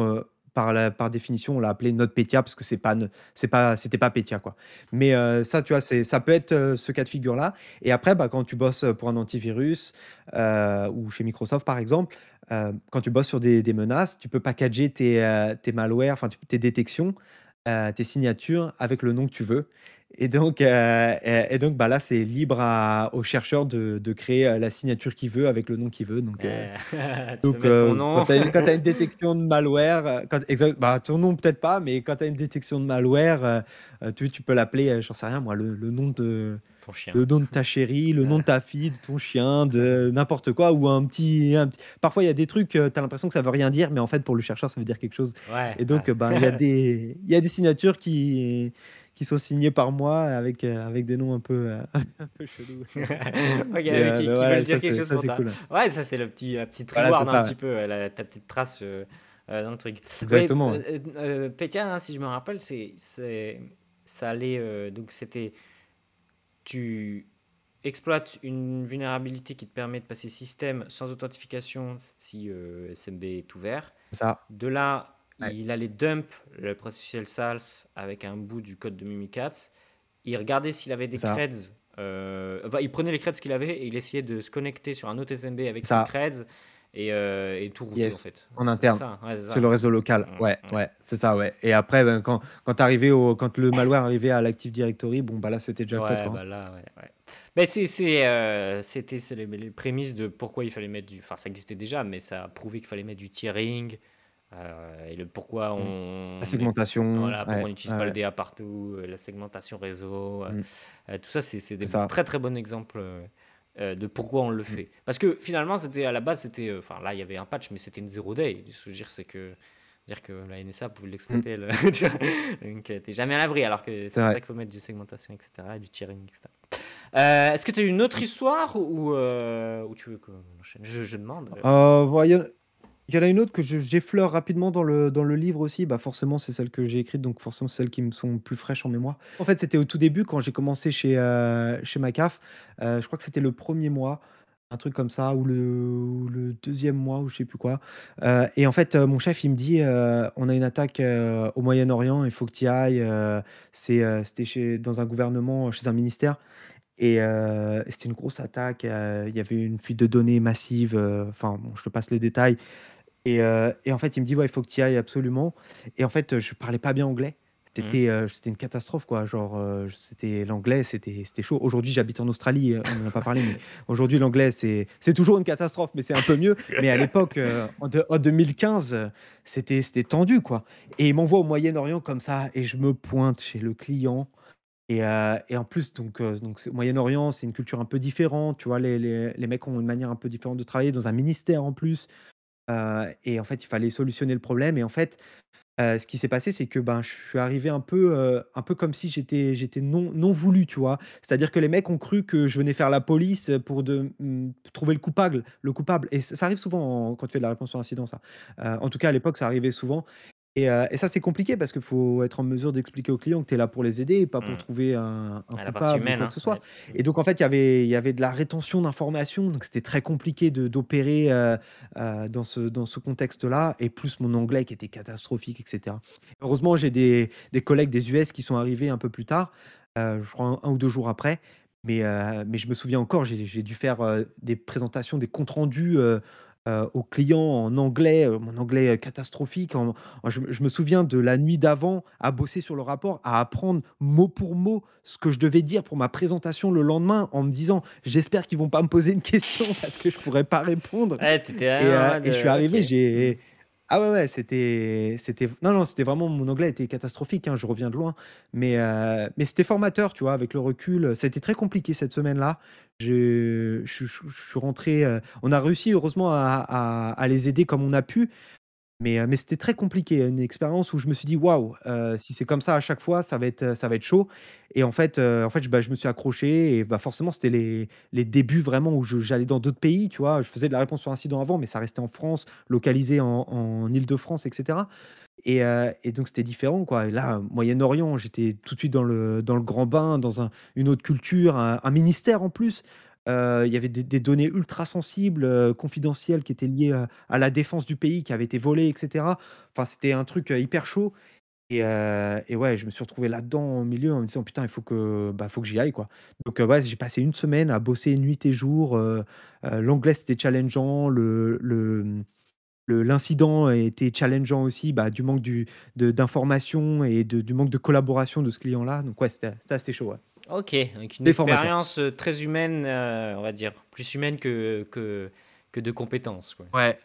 par la par définition, on l'a appelé NotPetya parce que c'est pas c'est pas c'était pas Petya, quoi. Mais heu, ça, tu vois, c'est ça peut être, heu, ce cas de figure-là et après, bah, quand tu bosses, pour un antivirus, heu, ou chez Microsoft, par exemple, quand tu bosses sur des des menaces, tu peux packager tes, tes malwares, enfin, tes détections, tes signatures avec le nom que tu veux et donc heu et et donc, bah, là, c'est libre à au chercheur de de créer, heu, la signature qu'il veut avec le nom qu'il veut. Donc heu eh, tu peux donc mettre ton heu, quand tu as une quand détection de malware, quand exact bah, ton nom peut-être pas, mais quand tu as une détection de malware, tu tu peux l'appeler, heu, j'en sais rien moi, le le nom de Ton chien. le nom de ta chérie, le nom de ta fille, de ton chien, de n'importe quoi ou un petit un petit parfois il y a des trucs, tu as l'impression que ça veut rien dire, mais en fait pour le chercheur ça veut dire quelque chose. Ouais, et donc ben, il y a des il y a des signatures qui qui sont signées par moi avec, heu, avec des noms un peu, heu, un peu chelous. OK, Mais mais heu, qui mais qui ouais, veulent ça dire quelque c'est chose ça pour c'est toi. cool. Ouais, ça c'est le petit la petite Voilà, reward c'est un ça, ouais. petit peu, ouais, la ta petite trace, heu dans le truc. Exactement. Pétia, hein, si je me rappelle, c'est, ça allait. donc c'était. Tu exploites une vulnérabilité qui te permet de passer système sans authentification si SMB est ouvert. Ça. De là, il allait dump le processus SALS avec un bout du code de Mimikatz. Il regardait s'il avait des creds. Euh, il prenait les creds qu'il avait et il essayait de se connecter sur un autre SMB avec ses creds et, euh, et tout router en fait. En interne. C'est le réseau local. Ouais, ouais, c'est ça, ouais. Et après, ben, quand, quand, au, quand le malware arrivait à l'Active Directory, bon, bah là, c'était déjà ouais, bah là, ouais, ouais. Mais euh, c'était les, les, prémices de pourquoi il fallait mettre du. Enfin, ça existait déjà, mais ça a prouvé qu'il fallait mettre du tiering. Euh, et le pourquoi mmh. on. La segmentation. Voilà, pourquoi on n'utilise pas le DA partout, euh, la segmentation réseau. Mmh. tout ça, c'est des très très bons exemples de pourquoi on le mmh. fait. Parce que finalement, c'était à la base, c'était. Enfin, là, il y avait un patch, mais c'était une zero day. Ce que je veux dire, c'est que dire que la NSA pouvait l'exploiter. Donc, tu n'es jamais à l'abri, alors que c'est pour ça qu'il faut mettre du segmentation, etc., et du tiering, etc. Est-ce que tu as une autre histoire ou, ou tu veux que je, je demande euh, voilà, il y en a une autre que j'effleure rapidement dans le, dans le livre aussi. Bah forcément, c'est celle que j'ai écrite, donc forcément, celles qui me sont plus fraîches en mémoire. En fait, c'était au tout début quand j'ai commencé chez, euh, chez Macaf. Euh, je crois que c'était le premier mois, un truc comme ça, ou le, deuxième mois, ou je sais plus quoi. Euh, et en fait, mon chef, il me dit on a une attaque au Moyen-Orient, il faut que tu y ailles. c'était dans un gouvernement, chez un ministère. Et c'était une grosse attaque. il y avait une fuite de données massive. Enfin, je te passe les détails. Et, et, en fait, il me dit, ouais, il faut que tu y ailles absolument. Et en fait, je parlais pas bien anglais. Mmh. C'était c'était une catastrophe, quoi. Genre, c'était l'anglais, c'était chaud. Aujourd'hui, j'habite en Australie, on n'en a pas parlé, mais aujourd'hui, l'anglais, c'est toujours une catastrophe, mais c'est un peu mieux. Mais à l'époque, en, en, 2015, c'était tendu, quoi. Et il m'envoie au Moyen-Orient comme ça, et je me pointe chez le client. Et, et en plus, donc, donc Moyen-Orient, c'est une culture un peu différente. Tu vois, les, les, les mecs ont une manière un peu différente de travailler dans un ministère en plus et en fait, il fallait solutionner le problème. Et en fait, ce qui s'est passé, c'est que ben, je suis arrivé un peu, un peu comme si j'étais, j'étais non, non voulu, tu vois. C'est-à-dire que les mecs ont cru que je venais faire la police pour de, mmh, trouver le coupable, le coupable. Et ça, arrive souvent quand tu fais de la réponse sur incident, ça. en tout cas, à l'époque, ça arrivait souvent. Euh, et, ça, c'est compliqué parce qu'il faut être en mesure d'expliquer aux clients que tu es là pour les aider et pas pour mmh. trouver un, un coupable ou quoi que hein, ce soit. Et donc, en fait, y il y avait de la rétention d'informations. Donc, c'était très compliqué d'opérer euh, euh, dans ce, dans ce contexte-là. Et plus mon anglais qui était catastrophique, etc. Heureusement, j'ai des, des collègues des US qui sont arrivés un peu plus tard, je crois un, ou deux jours après. Mais, mais je me souviens encore, j'ai dû faire des présentations, des comptes rendus euh, aux clients en anglais, euh, mon anglais catastrophique. je, me souviens de la nuit d'avant à bosser sur le rapport, à apprendre mot pour mot ce que je devais dire pour ma présentation le lendemain, en me disant j'espère qu'ils vont pas me poser une question parce que je pourrais pas répondre. Euh, et, je suis arrivé, j'ai ah ouais, ouais, c'était, c'était, non, non, c'était vraiment, mon anglais était catastrophique, hein, je reviens de loin, mais, mais c'était formateur, tu vois, avec le recul. C'était très compliqué cette semaine-là. Je, je, suis rentré, on a réussi heureusement à, les aider comme on a pu, mais, c'était très compliqué, une expérience où je me suis dit: «Waouh, si c'est comme ça à chaque fois, ça va être, ça va être chaud» et en fait, en fait, bah, je me suis accroché et bah, forcément, c'était les les débuts vraiment où j'allais dans d'autres pays, tu vois? Je faisais de la réponse sur incident avant, mais ça restait en France, localisé en en Île-de-France etc. et donc c'était différent, quoi là, Moyen-Orient, j'étais tout de suite dans le dans le grand bain, dans un une autre culture, un ministère en plus. Euh, il y avait des données ultra sensibles, euh, confidentielles qui étaient liées, à la défense du pays qui avaient été volées etc. Enfin, c'était un truc, hyper chaud et et ouais, je me suis retrouvé là-dedans au milieu en me disant: «Putain, il faut que, bah, faut que j'y aille, quoi». Donc ouais, j'ai passé une semaine à bosser nuit et jour, l'anglais, c'était challengeant, le le, mmh, l'incident était challengeant aussi, bah, du manque du d'informations et de du manque de collaboration de ce client-là. Donc ouais, c'était assez chaud. OK, avec une expérience euh, très humaine, euh, on va dire, plus humaine que, que, que de compétences. Quoi. Ouais.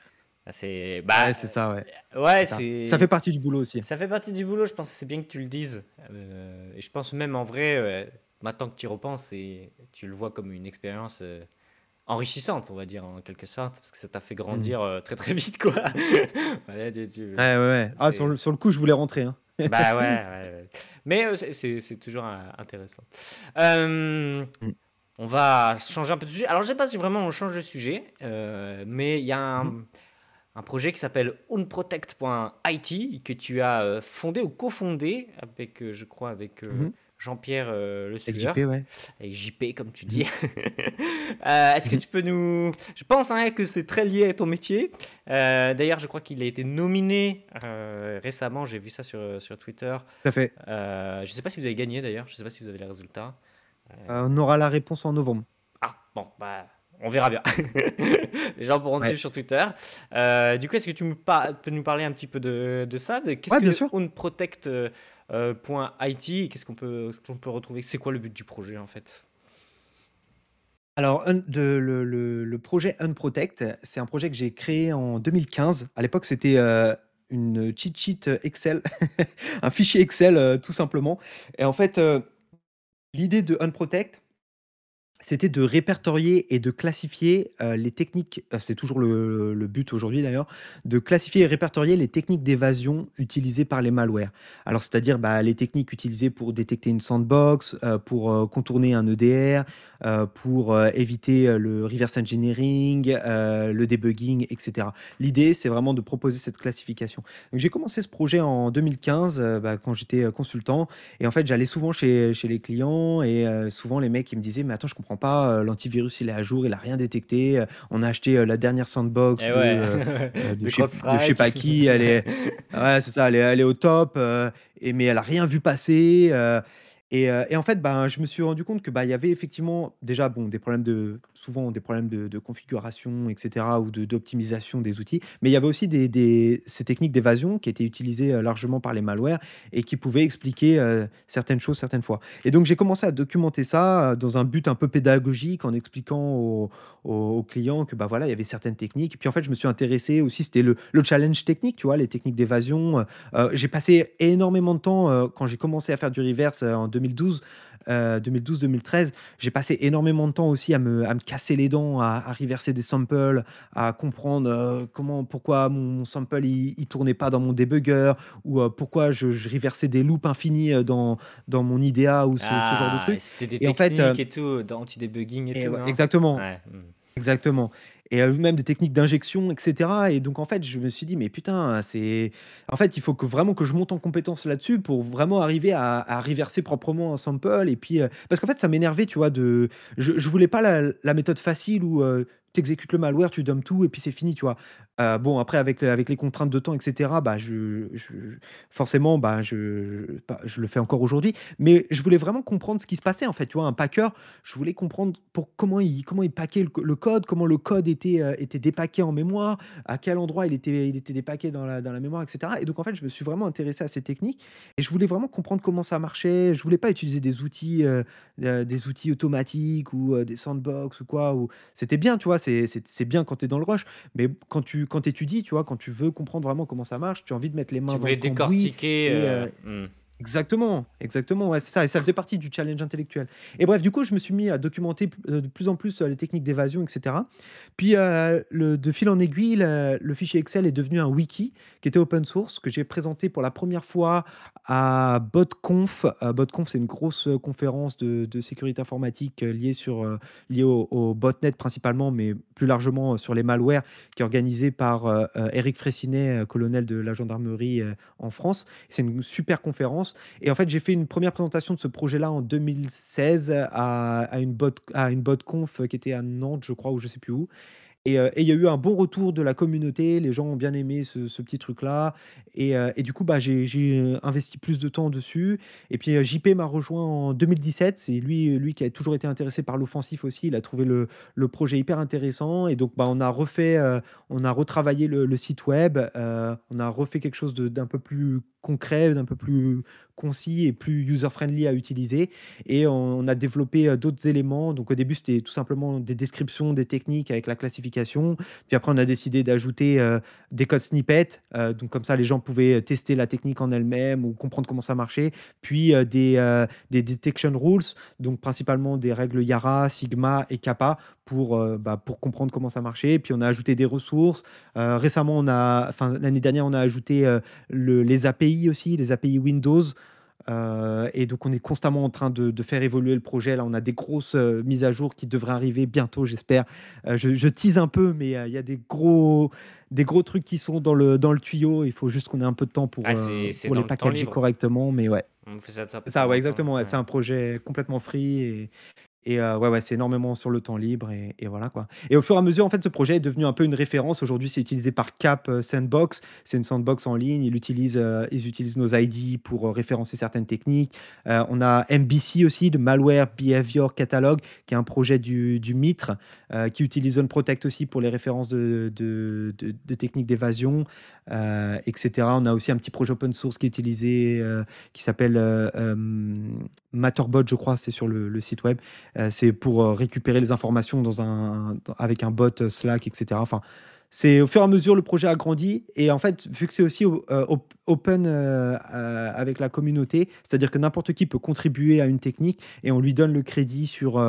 Ah, c'est bah, c'est ça, ouais. Ouais, c'est ça fait partie du boulot aussi. Ça fait partie du boulot, je pense que c'est bien que tu le dises. Euh, et je pense même en vrai, maintenant que tu y repenses, et tu le vois comme une expérience enrichissante, on va dire, en quelque sorte, parce que ça t'a fait grandir mmh. très très vite, quoi. ouais, ouais, ouais. Ah, sur, le, sur le coup, je voulais rentrer. Hein. bah ouais, Mais euh, c'est toujours euh, intéressant. Euh, mm. On va changer un peu de sujet. Alors, je sais pas si vraiment on change de sujet, mais il y a un. Mm. un projet qui s'appelle unprotect.it que tu as fondé ou cofondé avec, je crois, avec Mmh Jean-Pierre Le Avec JP, ouais. avec JP comme tu Mmh dis. Est-ce que tu peux nous... Je pense hein, que c'est très lié à ton métier. D'ailleurs, je crois qu'il a été nominé récemment, j'ai vu ça sur, sur Twitter. Tout à fait. je ne sais pas si vous avez gagné d'ailleurs, je ne sais pas si vous avez les résultats. on aura la réponse en novembre. Ah, bon, bah, on verra bien. Les gens pourront suivre sur Twitter. du coup, est-ce que tu me peux nous parler un petit peu de, de ça? Qu'est-ce Ouais, que sûr. OnProtect euh, .it Qu'est-ce qu'on peut, retrouver? C'est quoi le but du projet en fait? Alors, le, projet Unprotect, c'est un projet que j'ai créé en 2015. À l'époque, c'était euh, une cheat sheet Excel, un fichier Excel euh, tout simplement. Et en fait, l'idée de Unprotect, c'était de répertorier et de classifier euh, les techniques, euh, c'est toujours le, but aujourd'hui d'ailleurs, de classifier et répertorier les techniques d'évasion utilisées par les malwares. Alors, c'est-à-dire bah, les techniques utilisées pour détecter une sandbox, euh, pour contourner un EDR, pour éviter le reverse engineering, le debugging, etc. L'idée, c'est vraiment de proposer cette classification. J'ai commencé ce projet en 2015, euh, bah, quand j'étais consultant, et en fait, j'allais souvent chez, chez les clients, et souvent les mecs ils me disaient, mais attends, je comprends pas, euh, l'antivirus il est à jour, il a rien détecté, euh, on a acheté euh, la dernière sandbox Eh de, ouais. de, De je sais, de je sais CrowdStrike. pas qui, elle est, ouais, c'est ça, elle est, elle est au top, et, mais elle a rien vu passer. Et, en fait, ben, je me suis rendu compte que bah, y avait effectivement déjà bon, des problèmes de, souvent des problèmes de, configuration, etc., ou de- d'optimisation des outils, mais il y avait aussi des, ces techniques d'évasion qui étaient utilisées largement par les malwares et qui pouvaient expliquer certaines choses certaines fois. Et donc j'ai commencé à documenter ça dans un but un peu pédagogique en expliquant aux, aux- clients que bah voilà il y avait certaines techniques. Et puis en fait je me suis intéressé aussi c'était le, le challenge technique, tu vois, les techniques d'évasion. J'ai passé énormément de temps quand j'ai commencé à faire du reverse en 2012. euh, 2012-2013, j'ai passé énormément de temps aussi à me, à me casser les dents, à, à reverser des samples, à comprendre euh, comment, pourquoi mon, sample il, il tournait pas dans mon debugger, ou euh, pourquoi je, je reversais des loops infinis euh, dans, dans mon IDEA ou ce, ce genre de Ah, truc. c'était des Et en fait, techniques et tout, d'anti-debugging et, et tout, ouais, exactement, Ouais. hmm. exactement. Et euh, même des techniques d'injection, etc. Et donc, en fait, je me suis dit, mais putain, c'est. En fait, il faut vraiment que je monte en compétence là-dessus pour vraiment arriver à, reverser proprement un sample. Et puis, euh, parce qu'en fait, ça m'énervait, tu vois, de. Je, je voulais pas la, méthode facile où tu exécutes le malware, tu dumps tout et puis c'est fini, tu vois. Bon, après, avec, avec les contraintes de temps, etc., bah, je, forcément, bah, je, je le fais encore aujourd'hui. Mais je voulais vraiment comprendre ce qui se passait, en fait. Tu vois, un packer, je voulais comprendre pour comment il, comment il paquait le, co- le code, comment le code était, était dépaqué en mémoire, à quel endroit il était, il était dépaqué dans la, dans la mémoire, etc. Et donc, en fait, je me suis vraiment intéressé à ces techniques et je voulais vraiment comprendre comment ça marchait. Je voulais pas utiliser des outils, des outils automatiques ou des sandbox ou quoi. Ou... C'était bien, tu vois, c'est bien quand tu es dans le rush. Mais quand tu quand étudies, tu vois, quand tu veux comprendre vraiment comment ça marche, tu as envie de mettre les Tu mains dans le cambouis. décortiquer. Et, euh, euh, hmm. Exactement, exactement, ouais, c'est ça, et ça faisait partie du challenge intellectuel. Et bref, du coup, je me suis mis à documenter euh, de plus en plus euh, les techniques d'évasion, etc. Puis, euh, de fil en aiguille, le, fichier Excel est devenu un wiki qui était open source, que j'ai présenté pour la première fois à BotConf. BotConf, c'est une grosse conférence de, sécurité informatique liée, sur, liée au, botnet principalement, mais plus largement sur les malwares, qui est organisée par Eric Fraissinet, euh, colonel de la gendarmerie en France. C'est une super conférence. Et en fait, j'ai fait une première présentation de ce projet-là en 2016 à, une bot, à une botconf qui était à Nantes, je crois, ou je sais plus où. Et euh, et il y a eu un bon retour de la communauté, les gens ont bien aimé ce, petit truc-là. Et, euh, du coup, bah, j'ai euh, investi plus de temps dessus. Et puis JP m'a rejoint en 2017. C'est lui, lui qui a toujours été intéressé par l'offensif aussi. Il a trouvé le, projet hyper intéressant. Et donc, bah, on a refait, on a retravaillé le, site web. on a refait quelque chose d'un peu plus concret, d'un peu plus concis et plus user-friendly à utiliser. Et on a développé euh, d'autres éléments. Donc au début, c'était tout simplement des descriptions des techniques avec la classification. Puis après, on a décidé d'ajouter euh, des codes snippets. euh, donc comme ça, les gens pouvaient tester la technique en elle-même ou comprendre comment ça marchait. Puis des, detection rules, donc principalement des règles Yara, Sigma et Kappa pour, bah, pour comprendre comment ça marchait. Puis on a ajouté des ressources. Récemment, on a, l'année dernière, on a ajouté le- les API aussi, les API Windows. Heu et donc on est constamment en train de de faire évoluer le projet. Là, on a des grosses, heu, mises à jour qui devraient arriver bientôt, j'espère. Heu, je je tease un peu, mais il y a des gros des gros trucs qui sont dans le dans le tuyau. Il faut juste qu'on ait un peu de temps pour, Ah, pour les le packager correctement, mais ouais. On fait ça, ça ouais, exactement, Ouais. c'est un projet complètement free et et ouais, c'est énormément sur le temps libre et voilà, quoi. Et au fur et à mesure, en fait, ce projet est devenu un peu une référence. Aujourd'hui, c'est utilisé par Cap, Sandbox. C'est une sandbox en ligne. Ils utilisent, ils utilisent nos ID pour, référencer certaines techniques. On a MBC aussi, de Malware Behavior Catalog, qui est un projet du du MITRE, qui utilise Zone aussi pour les références de techniques d'évasion, heu, et cetera. On a aussi un petit projet open source qui est utilisé, qui s'appelle, Matterbot, je crois, c'est sur le site web. Heu, c'est pour, heu, récupérer les informations dans un avec un bot, heu, Slack et cetera. Enfin, c'est au fur et à mesure, le projet a grandi et en fait, vu que c'est aussi op open, heu, heu, avec la communauté, c'est-à-dire que n'importe qui peut contribuer à une technique et on lui donne le crédit sur,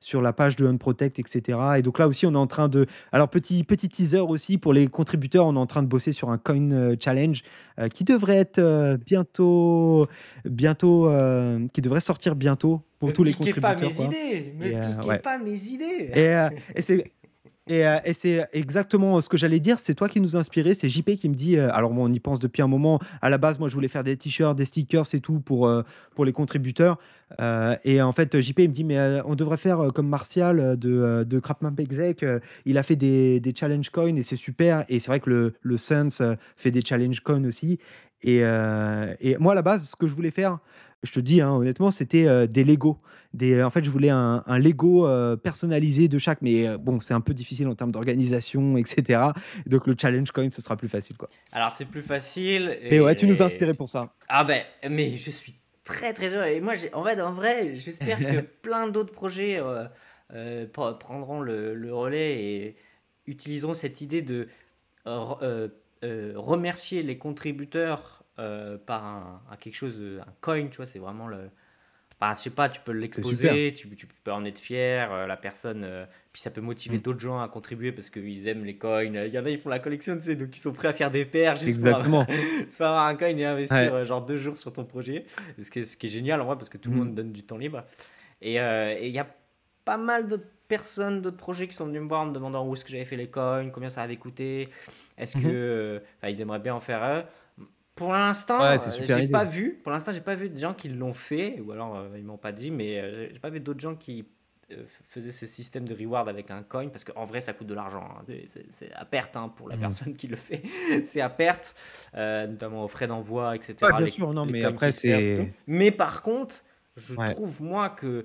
sur la page de Unprotect et cetera et donc là aussi, on est en train de alors petit petit teaser aussi pour les contributeurs, on est en train de bosser sur un coin, challenge, qui devrait être, bientôt bientôt, qui devrait sortir bientôt pour Me tous les piquez pas contributeurs, mes quoi idées! Me et piquez ouais pas mes idées! et heu et c'est et heu et c'est exactement ce que j'allais dire. C'est toi qui nous a inspiré. C'est JP qui me dit, heu alors moi, on y pense depuis un moment. À la base, moi, je voulais faire des t-shirts, des stickers et tout pour, pour les contributeurs, et en fait, JP, me dit: «Mais on devrait faire, comme Martial, de, de CraftMapExec, heu, il a fait des challenge coins et c'est super» et c'est vrai que le le Suns, fait des challenge coins aussi et moi, à la base, ce que je voulais faire, je te dis, hein, honnêtement, c'était, heu, des Lego. Des en fait, je voulais un un Lego, heu, personnalisé de chaque mais bon, c'est un peu difficile en termes d'organisation et cetera. Donc le challenge coin, ce sera plus facile, quoi. Alors, c'est plus facile Mais ouais, tu nous as et inspiré pour ça. ah beh, mais je suis très, très heureux et moi, en fait, en vrai, j'espère que plein d'autres projets, prendront le le relais et utiliseront cette idée de, remercier les contributeurs, heu, par un un quelque chose, un coin, tu vois? C'est vraiment le Bah, je sais pas, tu peux l'exposer, tu, tu peux en être fier, euh, la personne, euh, puis ça peut motiver Mmh. d'autres gens à contribuer parce qu'ils aiment les coins. Il y en a, ils font la collection, tu sais, donc ils sont prêts à faire des paires juste pour avoir, pour avoir un coin et investir Ouais. euh, genre deux jours sur ton projet. Ce qui est, ce qui est génial en vrai parce que tout le Mmh. monde donne du temps libre. Et euh, il y a pas mal d'autres personnes, d'autres projets qui sont venus me voir en me demandant où est-ce que j'avais fait les coins, combien ça avait coûté, est-ce que. Mmh euh, Enfin, ils aimeraient bien en faire un. Pour Ouais, l'instant, c'est euh, j'ai pas vu. Pour l'instant, j'ai pas vu de gens qui l'ont fait, ou alors euh, ils m'ont pas dit, mais euh, j'ai pas vu d'autres gens qui euh, faisaient ce système de reward avec un coin, parce qu'en vrai, ça coûte de l'argent. hein. C'est- à perte hein, pour la Mmh. personne qui le fait. c'est à perte, euh, notamment aux frais d'envoi, etc. Ouais, bien Les, sûr, non, mais après c'est Mais par contre, je ouais, trouve moi que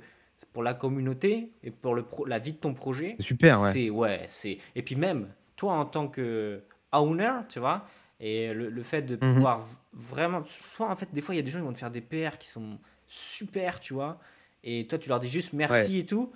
pour la communauté et pour le pro- la vie de ton projet, super, ouais. c'est ouais, c'est et puis même toi en tant que owner, tu vois, et le, le fait de Mmh pouvoir vraiment, soit en fait des fois il y a des gens qui vont te faire des PR qui sont super, tu vois, et toi tu leur dis juste Ouais, merci et tout,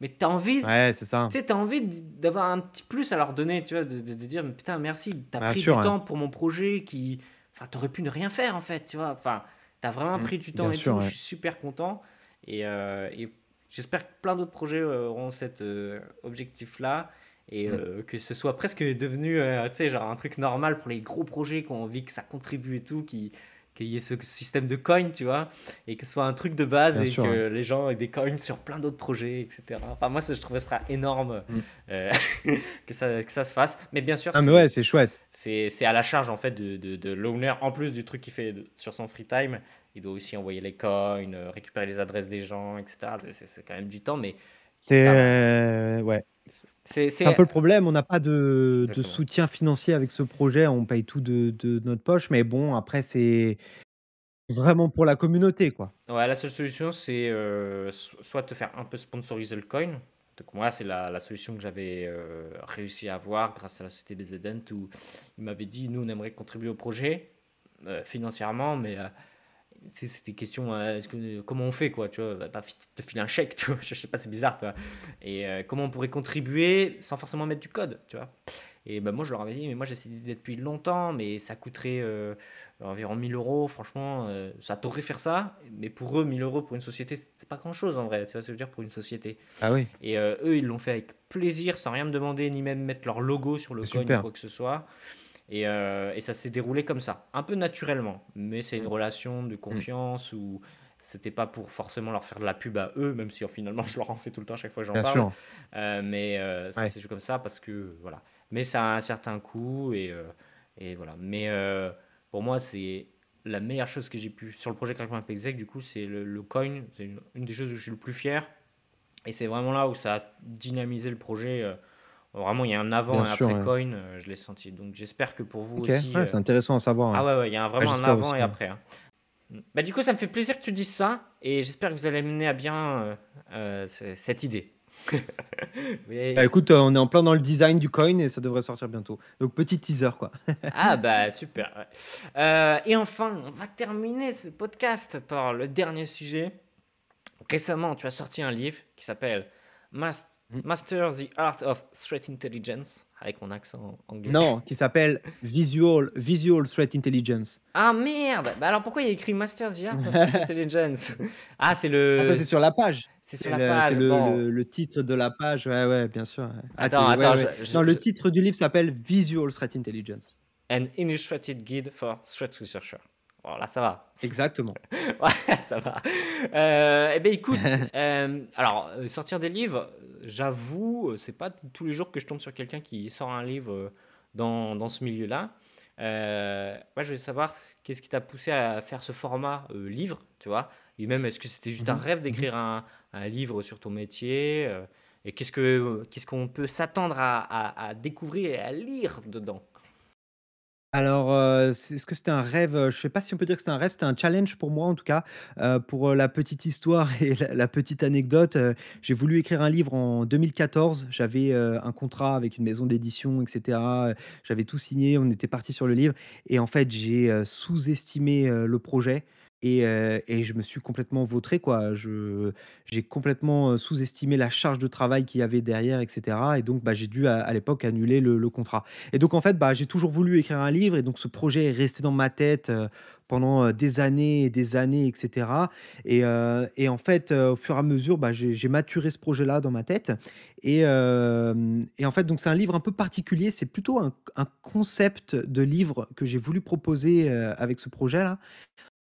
mais t'as envie, tu ouais, c'est ça. sais, t'as envie d'avoir un petit plus à leur donner, tu vois, de, de- de dire putain merci, t'as Bien pris sûr, du temps pour mon projet qui, enfin t'aurais pu ne rien faire en fait, tu vois, enfin t'as vraiment Mmh. pris du temps et sûr, tout, je suis super content. Et, euh, et j'espère que plein d'autres projets euh, auront cet euh, objectif-là et euh, que ce soit presque devenu, euh, genre un truc normal pour les gros projets qui ont envie que ça contribue et tout, qui qu'il y ait ce système de coins, tu vois, et que ce soit un truc de base Bien et sûr, que les gens aient des coins sur plein d'autres projets, etc. Enfin, moi, ça, je trouve que ce sera énorme Mmh. euh, que, ça, que ça se fasse. Mais bien sûr, Ah mais ouais, c'est chouette. à la charge, en fait, de, de, de l'owner, en plus du truc qu'il fait sur son free time. Il doit aussi envoyer les coins, euh, récupérer les adresses des gens, etc. C'est quand même du temps, mais C'est ouais, c'est un peu le problème. On n'a pas de soutien financier avec ce projet. On paye tout de de notre poche, mais bon, après c'est vraiment pour la communauté, quoi. Ouais, la seule solution, c'est euh, so- soit te faire un peu sponsoriser le coin. Donc moi, c'est la, la solution que j'avais euh, réussi à avoir grâce à la société des Edent où il m'avait dit, nous, on aimerait contribuer au projet euh, financièrement, mais c'est c'était question, euh, que, comment on fait, quoi, tu vois, bah, pas te filer un chèque, tu vois, je sais pas, c'est bizarre, quoi. Et euh, comment on pourrait contribuer sans forcément mettre du code, tu vois. Et ben moi, je leur avais dit, mais moi, cette idée depuis longtemps, mais ça coûterait euh, environ 1000 euros, franchement, ça t'aurait faire ça, mais pour eux, 1000 euros pour une société, c'est pas grand-chose, en vrai, tu vois ce que je veux dire, pour une société. Ah oui, Et eux, ils l'ont fait avec plaisir, sans rien me demander, ni même mettre leur logo sur le c'est coin ou quoi que ce soit. Et, euh, et ça s'est déroulé comme ça, un peu naturellement. Mais c'est une Mmh. relation de Mmh. confiance où c'était pas pour forcément leur faire de la pub à eux, même si euh, finalement je leur en fais tout le temps à chaque fois que j'en parle. sûr. Euh, mais euh, ça Ouais. joué comme ça parce que voilà. Mais ça a un certain coût et, euh, et voilà. Mais pour moi, c'est la meilleure chose que j'ai pu sur le projet Crackman Exec. Du coup, c'est le, le coin. C'est une, une des choses où je suis le plus fier. Et c'est vraiment là où ça a dynamisé le projet. Vraiment, il y a un avant Bien et un sûr, après ouais. coin. euh, je l'ai senti. Donc j'espère que pour vous OK. aussi. Ouais, euh, c'est intéressant à savoir, ah ouais, ouais, il y a vraiment un avant aussi, et après. hein. Bah, du coup, ça me fait plaisir que tu dises ça et j'espère que vous allez mener à bien euh, cette idée. Mais- Bah, écoute, on est en plein dans le design du coin et ça devrait sortir bientôt. Donc petit teaser, quoi. Ah bah super. et enfin, on va terminer ce podcast par le dernier sujet. Récemment, tu as sorti un livre qui s'appelle Mas- Mmh. Master the Art of Threat Intelligence, avec mon accent anglais. Non, qui s'appelle Visual Visual Threat Intelligence. Ah merde Bah alors pourquoi il y a écrit Master the Art of Threat Intelligence? Ah, c'est le. Ah ça, c'est sur la page. c'est sur la le page. c'est le bon. le le titre de la page. Ouais, ouais, bien sûr, ouais. Ah, Attends, ouais, attends, ouais. je- je- Non, le titre du livre s'appelle Visual Threat Intelligence. An Illustrated Guide for Threat Researcher. Bon, là, ça va. Exactement. Ouais, ça va. Euh, eh bien, écoute, euh, alors, euh, sortir des livres, j'avoue, c'est pas tous les jours que je tombe sur quelqu'un qui sort un livre dans, dans ce milieu-là. Euh, moi, je voulais savoir qu'est-ce qui t'a poussé à faire ce format livre, tu vois, et même est-ce que c'était juste un Mmh mh. rêve d'écrire un, un livre sur ton métier et qu'est-ce que qu'est-ce qu'on peut s'attendre à, à- à découvrir et à lire dedans? Alors, c'est est-ce que c'était un rêve? Heu, je sais pas si on peut dire que c'était un rêve, c'était un challenge pour moi en tout cas. Heu, pour, la petite histoire et la petite anecdote, j'ai voulu écrire un livre en 2014. J'avais, un contrat avec une maison d'édition et cetera, heu, j'avais tout signé, on était parti sur le livre et en fait, j'ai, sous-estimé, le projet et je me suis complètement vautré quoi. J'ai complètement, sous-estimé la charge de travail qu'il y avait derrière et cetera et donc, bah, j'ai dû à l'époque annuler le contrat. Et donc en fait, bah, j'ai toujours voulu écrire un livre et donc ce projet est resté dans ma tête, pendant, des années et des années et cetera et en fait, au fur et à mesure, bah, j'ai maturé ce projet-là dans ma tête et en fait, donc c'est un livre un peu particulier. C'est plutôt un concept de livre que j'ai voulu proposer, avec ce projet-là.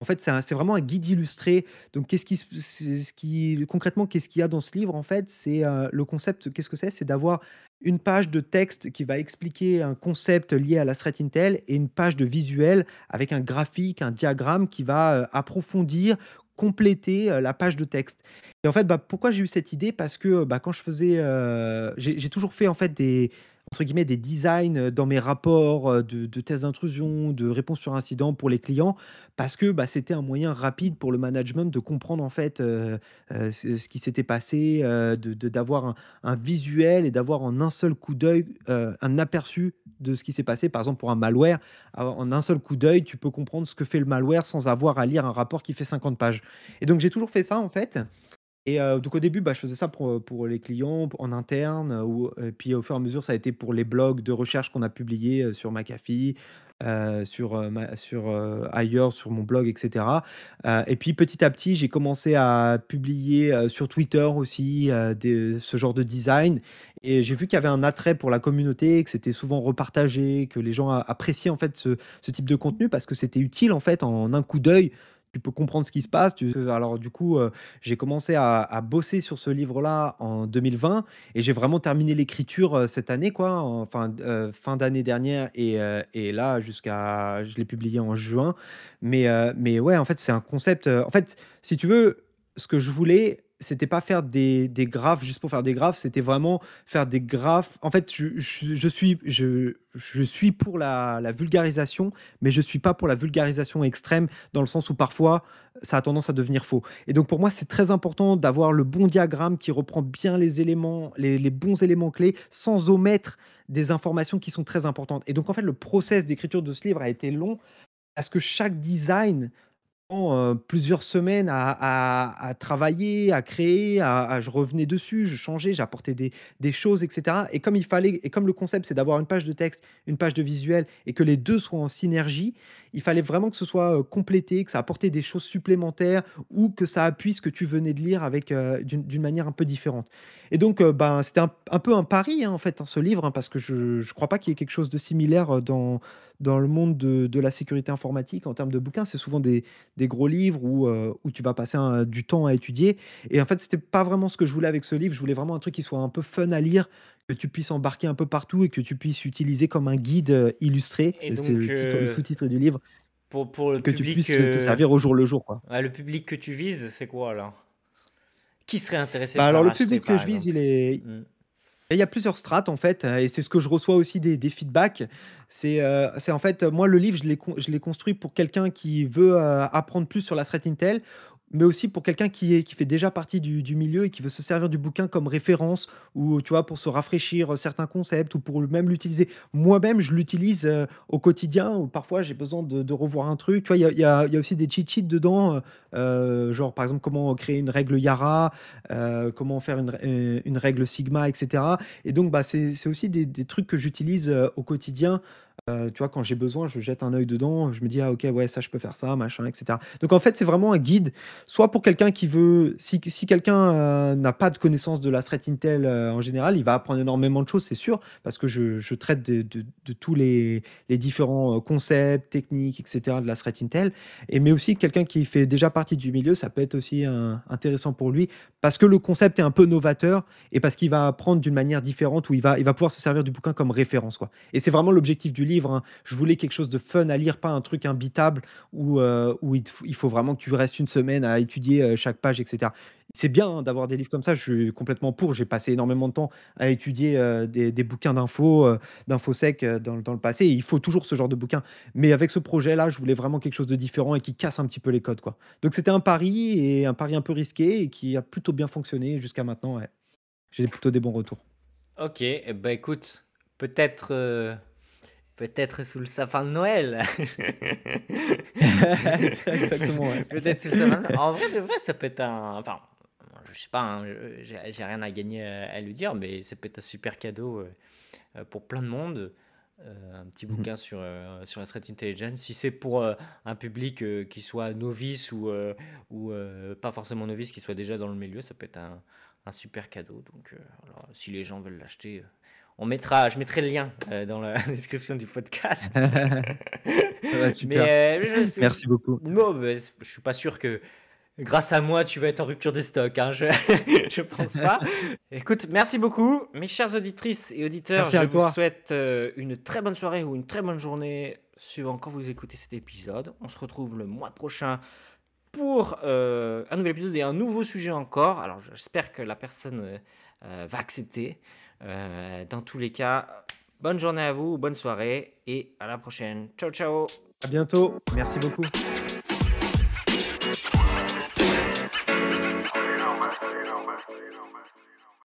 En fait, c'est vraiment un guide illustré. Donc qu'est-ce qui concrètement, qu'est-ce qu'il y a dans ce livre, en fait? C'est, heu, le concept, qu'est-ce que c'est? C'est d'avoir une page de texte qui va expliquer un concept lié à la threat intel et une page de visuel avec un graphique, un diagramme qui va, heu, approfondir, compléter, heu, la page de texte. Et en fait, bah, pourquoi j'ai eu cette idée? Parce que, bah, quand je faisais, j'ai j'ai toujours fait, en fait, des entre guillemets, «des designs», dans mes rapports, de de tests d'intrusion, de réponse sur incident pour les clients parce que, bah, c'était un moyen rapide pour le management de comprendre, en fait, ce qui s'était passé, de d'avoir un visuel et d'avoir en un seul coup d'œil, un aperçu de ce qui s'est passé. Par exemple, pour un malware, en un seul coup d'œil, tu peux comprendre ce que fait le malware sans avoir à lire un rapport qui fait 50 pages. Et donc j'ai toujours fait ça, en fait et donc au début, bah, je faisais ça pour, pour les clients, en interne, ou et puis au fur et à mesure, ça a été pour les blogs de recherche qu'on a publiés, sur McAfee, sur, sur, ailleurs, sur mon blog et cetera. Heu et puis petit à petit, j'ai commencé à publier, sur Twitter aussi, ce genre de design et j'ai vu qu'il y avait un attrait pour la communauté, que c'était souvent repartagé, que les gens appréciaient en fait ce ce type de contenu parce que c'était utile en fait en un coup d'œil. Tu peux comprendre ce qui se passe, alors du coup, heu, j'ai commencé à bosser sur ce livre-là en 2020 et j'ai vraiment terminé l'écriture, heu, cette année quoi, en fin fin d'année dernière et et là jusqu'à je l'ai publié en juin. Mais mais ouais, en fait, c'est un concept, en fait, si tu veux, ce que je voulais, c'était pas faire des des graphes juste pour faire des graphes, c'était vraiment faire des graphes en fait, je je suis je je suis pour la la vulgarisation, mais je suis pas pour la vulgarisation extrême, dans le sens où parfois, ça a tendance à devenir faux. Et donc pour moi, c'est très important d'avoir le bon diagramme qui reprend bien les éléments, les les bons éléments clés, sans omettre des informations qui sont très importantes. Et donc en fait, le process d'écriture de ce livre a été long, parce que chaque design heu, plusieurs semaines à travailler, à créer, à à je revenais dessus, je changeais, j'apportais des des choses et cetera. Et comme il fallait et comme le concept, c'est d'avoir une page de texte, une page de visuel et que les 2 soient en synergie il fallait vraiment que ce soit, complété, que ça apportait des choses supplémentaires ou que ça appuie ce que tu venais de lire avec, d'une manière un peu différente et donc ben, c'était un peu un pari, hein, en fait, hein, ce livre, hein, parce que je je crois pas qu'il y ait quelque chose de similaire, dans dans le monde de la sécurité informatique en termes de bouquins. C'est souvent des gros livres où, où tu vas passer du temps à étudier et en fait, c'était pas vraiment ce que je voulais avec ce livre. Je voulais vraiment un truc qui soit un peu fun à lire, que tu puisses embarquer un peu partout et que tu puisses utiliser comme un guide, heu, illustré. Et C'est le titre le heu, sous-titre du livre, pour pour le que tu public, puisses, te servir au jour le jour, quoi. le public que tu vises, c'est quoi alors? Qui serait intéressé Bah, alors le public que je vise, il est Mmh. il y a plusieurs strates, en fait, et c'est ce que je reçois aussi des des feedbacks. C'est, en fait, moi, le livre, je l'ai con je l'ai construit pour quelqu'un qui veut, apprendre plus sur la threat intel, mais aussi pour quelqu'un qui est qui fait déjà partie du du milieu et qui veut se servir du bouquin comme référence ou, tu vois, pour se rafraîchir, heu, certains concepts ou pour même l'utiliser. Moi-même, je l'utilise, heu, au quotidien ou parfois j'ai besoin de revoir un truc. Tu vois, il y a y a aussi des cheat sheets dedans, heu, genre, par exemple, comment créer une règle Yara, comment faire une une règle Sigma et cetera et donc bah, c'est aussi des des trucs que j'utilise, au quotidien. Heu, tu vois, quand j'ai besoin, je jette un œil dedans, je me dis: «Ah OK, ouais, ça je peux faire ça, machin et cetera». Donc en fait, c'est vraiment un guide, soit pour quelqu'un qui veut si quelqu'un, heu, n'a pas de connaissance de la threat intel, heu, en général, il va apprendre énormément de choses, c'est sûr, parce que je je traite de tous les les différents, concepts, techniques et cetera de la threat intel et mais aussi quelqu'un qui fait déjà partie du milieu, ça peut être aussi, intéressant pour lui parce que le concept est un peu novateur et parce qu'il va apprendre d'une manière différente où il va il va pouvoir se servir du bouquin comme référence, quoi et c'est vraiment l'objectif du livre, hein. Je voulais quelque chose de fun à lire, pas un truc imbitable où, où il faut vraiment que tu restes une semaine à étudier, heu, chaque page et cetera. C'est bien, hein, d'avoir des livres comme ça, je suis complètement pour. J'ai passé énormément de temps à étudier, heu, des bouquins d'infos, heu, d'infosec, heu, dans le passé il faut toujours ce genre de bouquin. Mais avec ce projet-là, je voulais vraiment quelque chose de différent et qui casse un petit peu les codes, quoi. Donc c'était un pari et un pari un peu risqué et qui a plutôt bien fonctionné jusqu'à maintenant. J'ai plutôt des bons retours. OK bah, écoute, peut-être, peut-être sous le sapin de Noël. Exactement, ouais. Peut-être sous le sapin de en vrai de vrai, ça peut être un enfin, je sais pas, hein, j'ai rien à gagner à à lui dire, mais ça peut être un super cadeau, heu heu, pour plein de monde. Un petit Mmh mh. bouquin sur, sur la threat intelligence. Si c'est pour, un public, qui soit novice ou, ou, pas forcément novice, qui soit déjà dans le milieu, ça peut être un un super cadeau donc, alors si les gens veulent l'acheter, on mettra je mettrai le lien, heu, dans la description du podcast. Ouais, super. Mais, heu, je sais Merci beaucoup. non, mais c je suis pas sûr que grâce à moi, tu vas être en rupture de stock, hein, je je pense pas. Écoute, merci beaucoup, mes chères auditrices et auditeurs, Merci je vous toi. souhaite, heu, une très bonne soirée ou une très bonne journée suivant quand vous écoutez cet épisode. On se retrouve le mois prochain pour, un nouvel épisode et un nouveau sujet encore. Alors j'espère que la personne, va accepter. Heu, dans tous les cas, bonne journée à vous, bonne soirée et à la prochaine. Ciao, ciao. À bientôt. Merci beaucoup.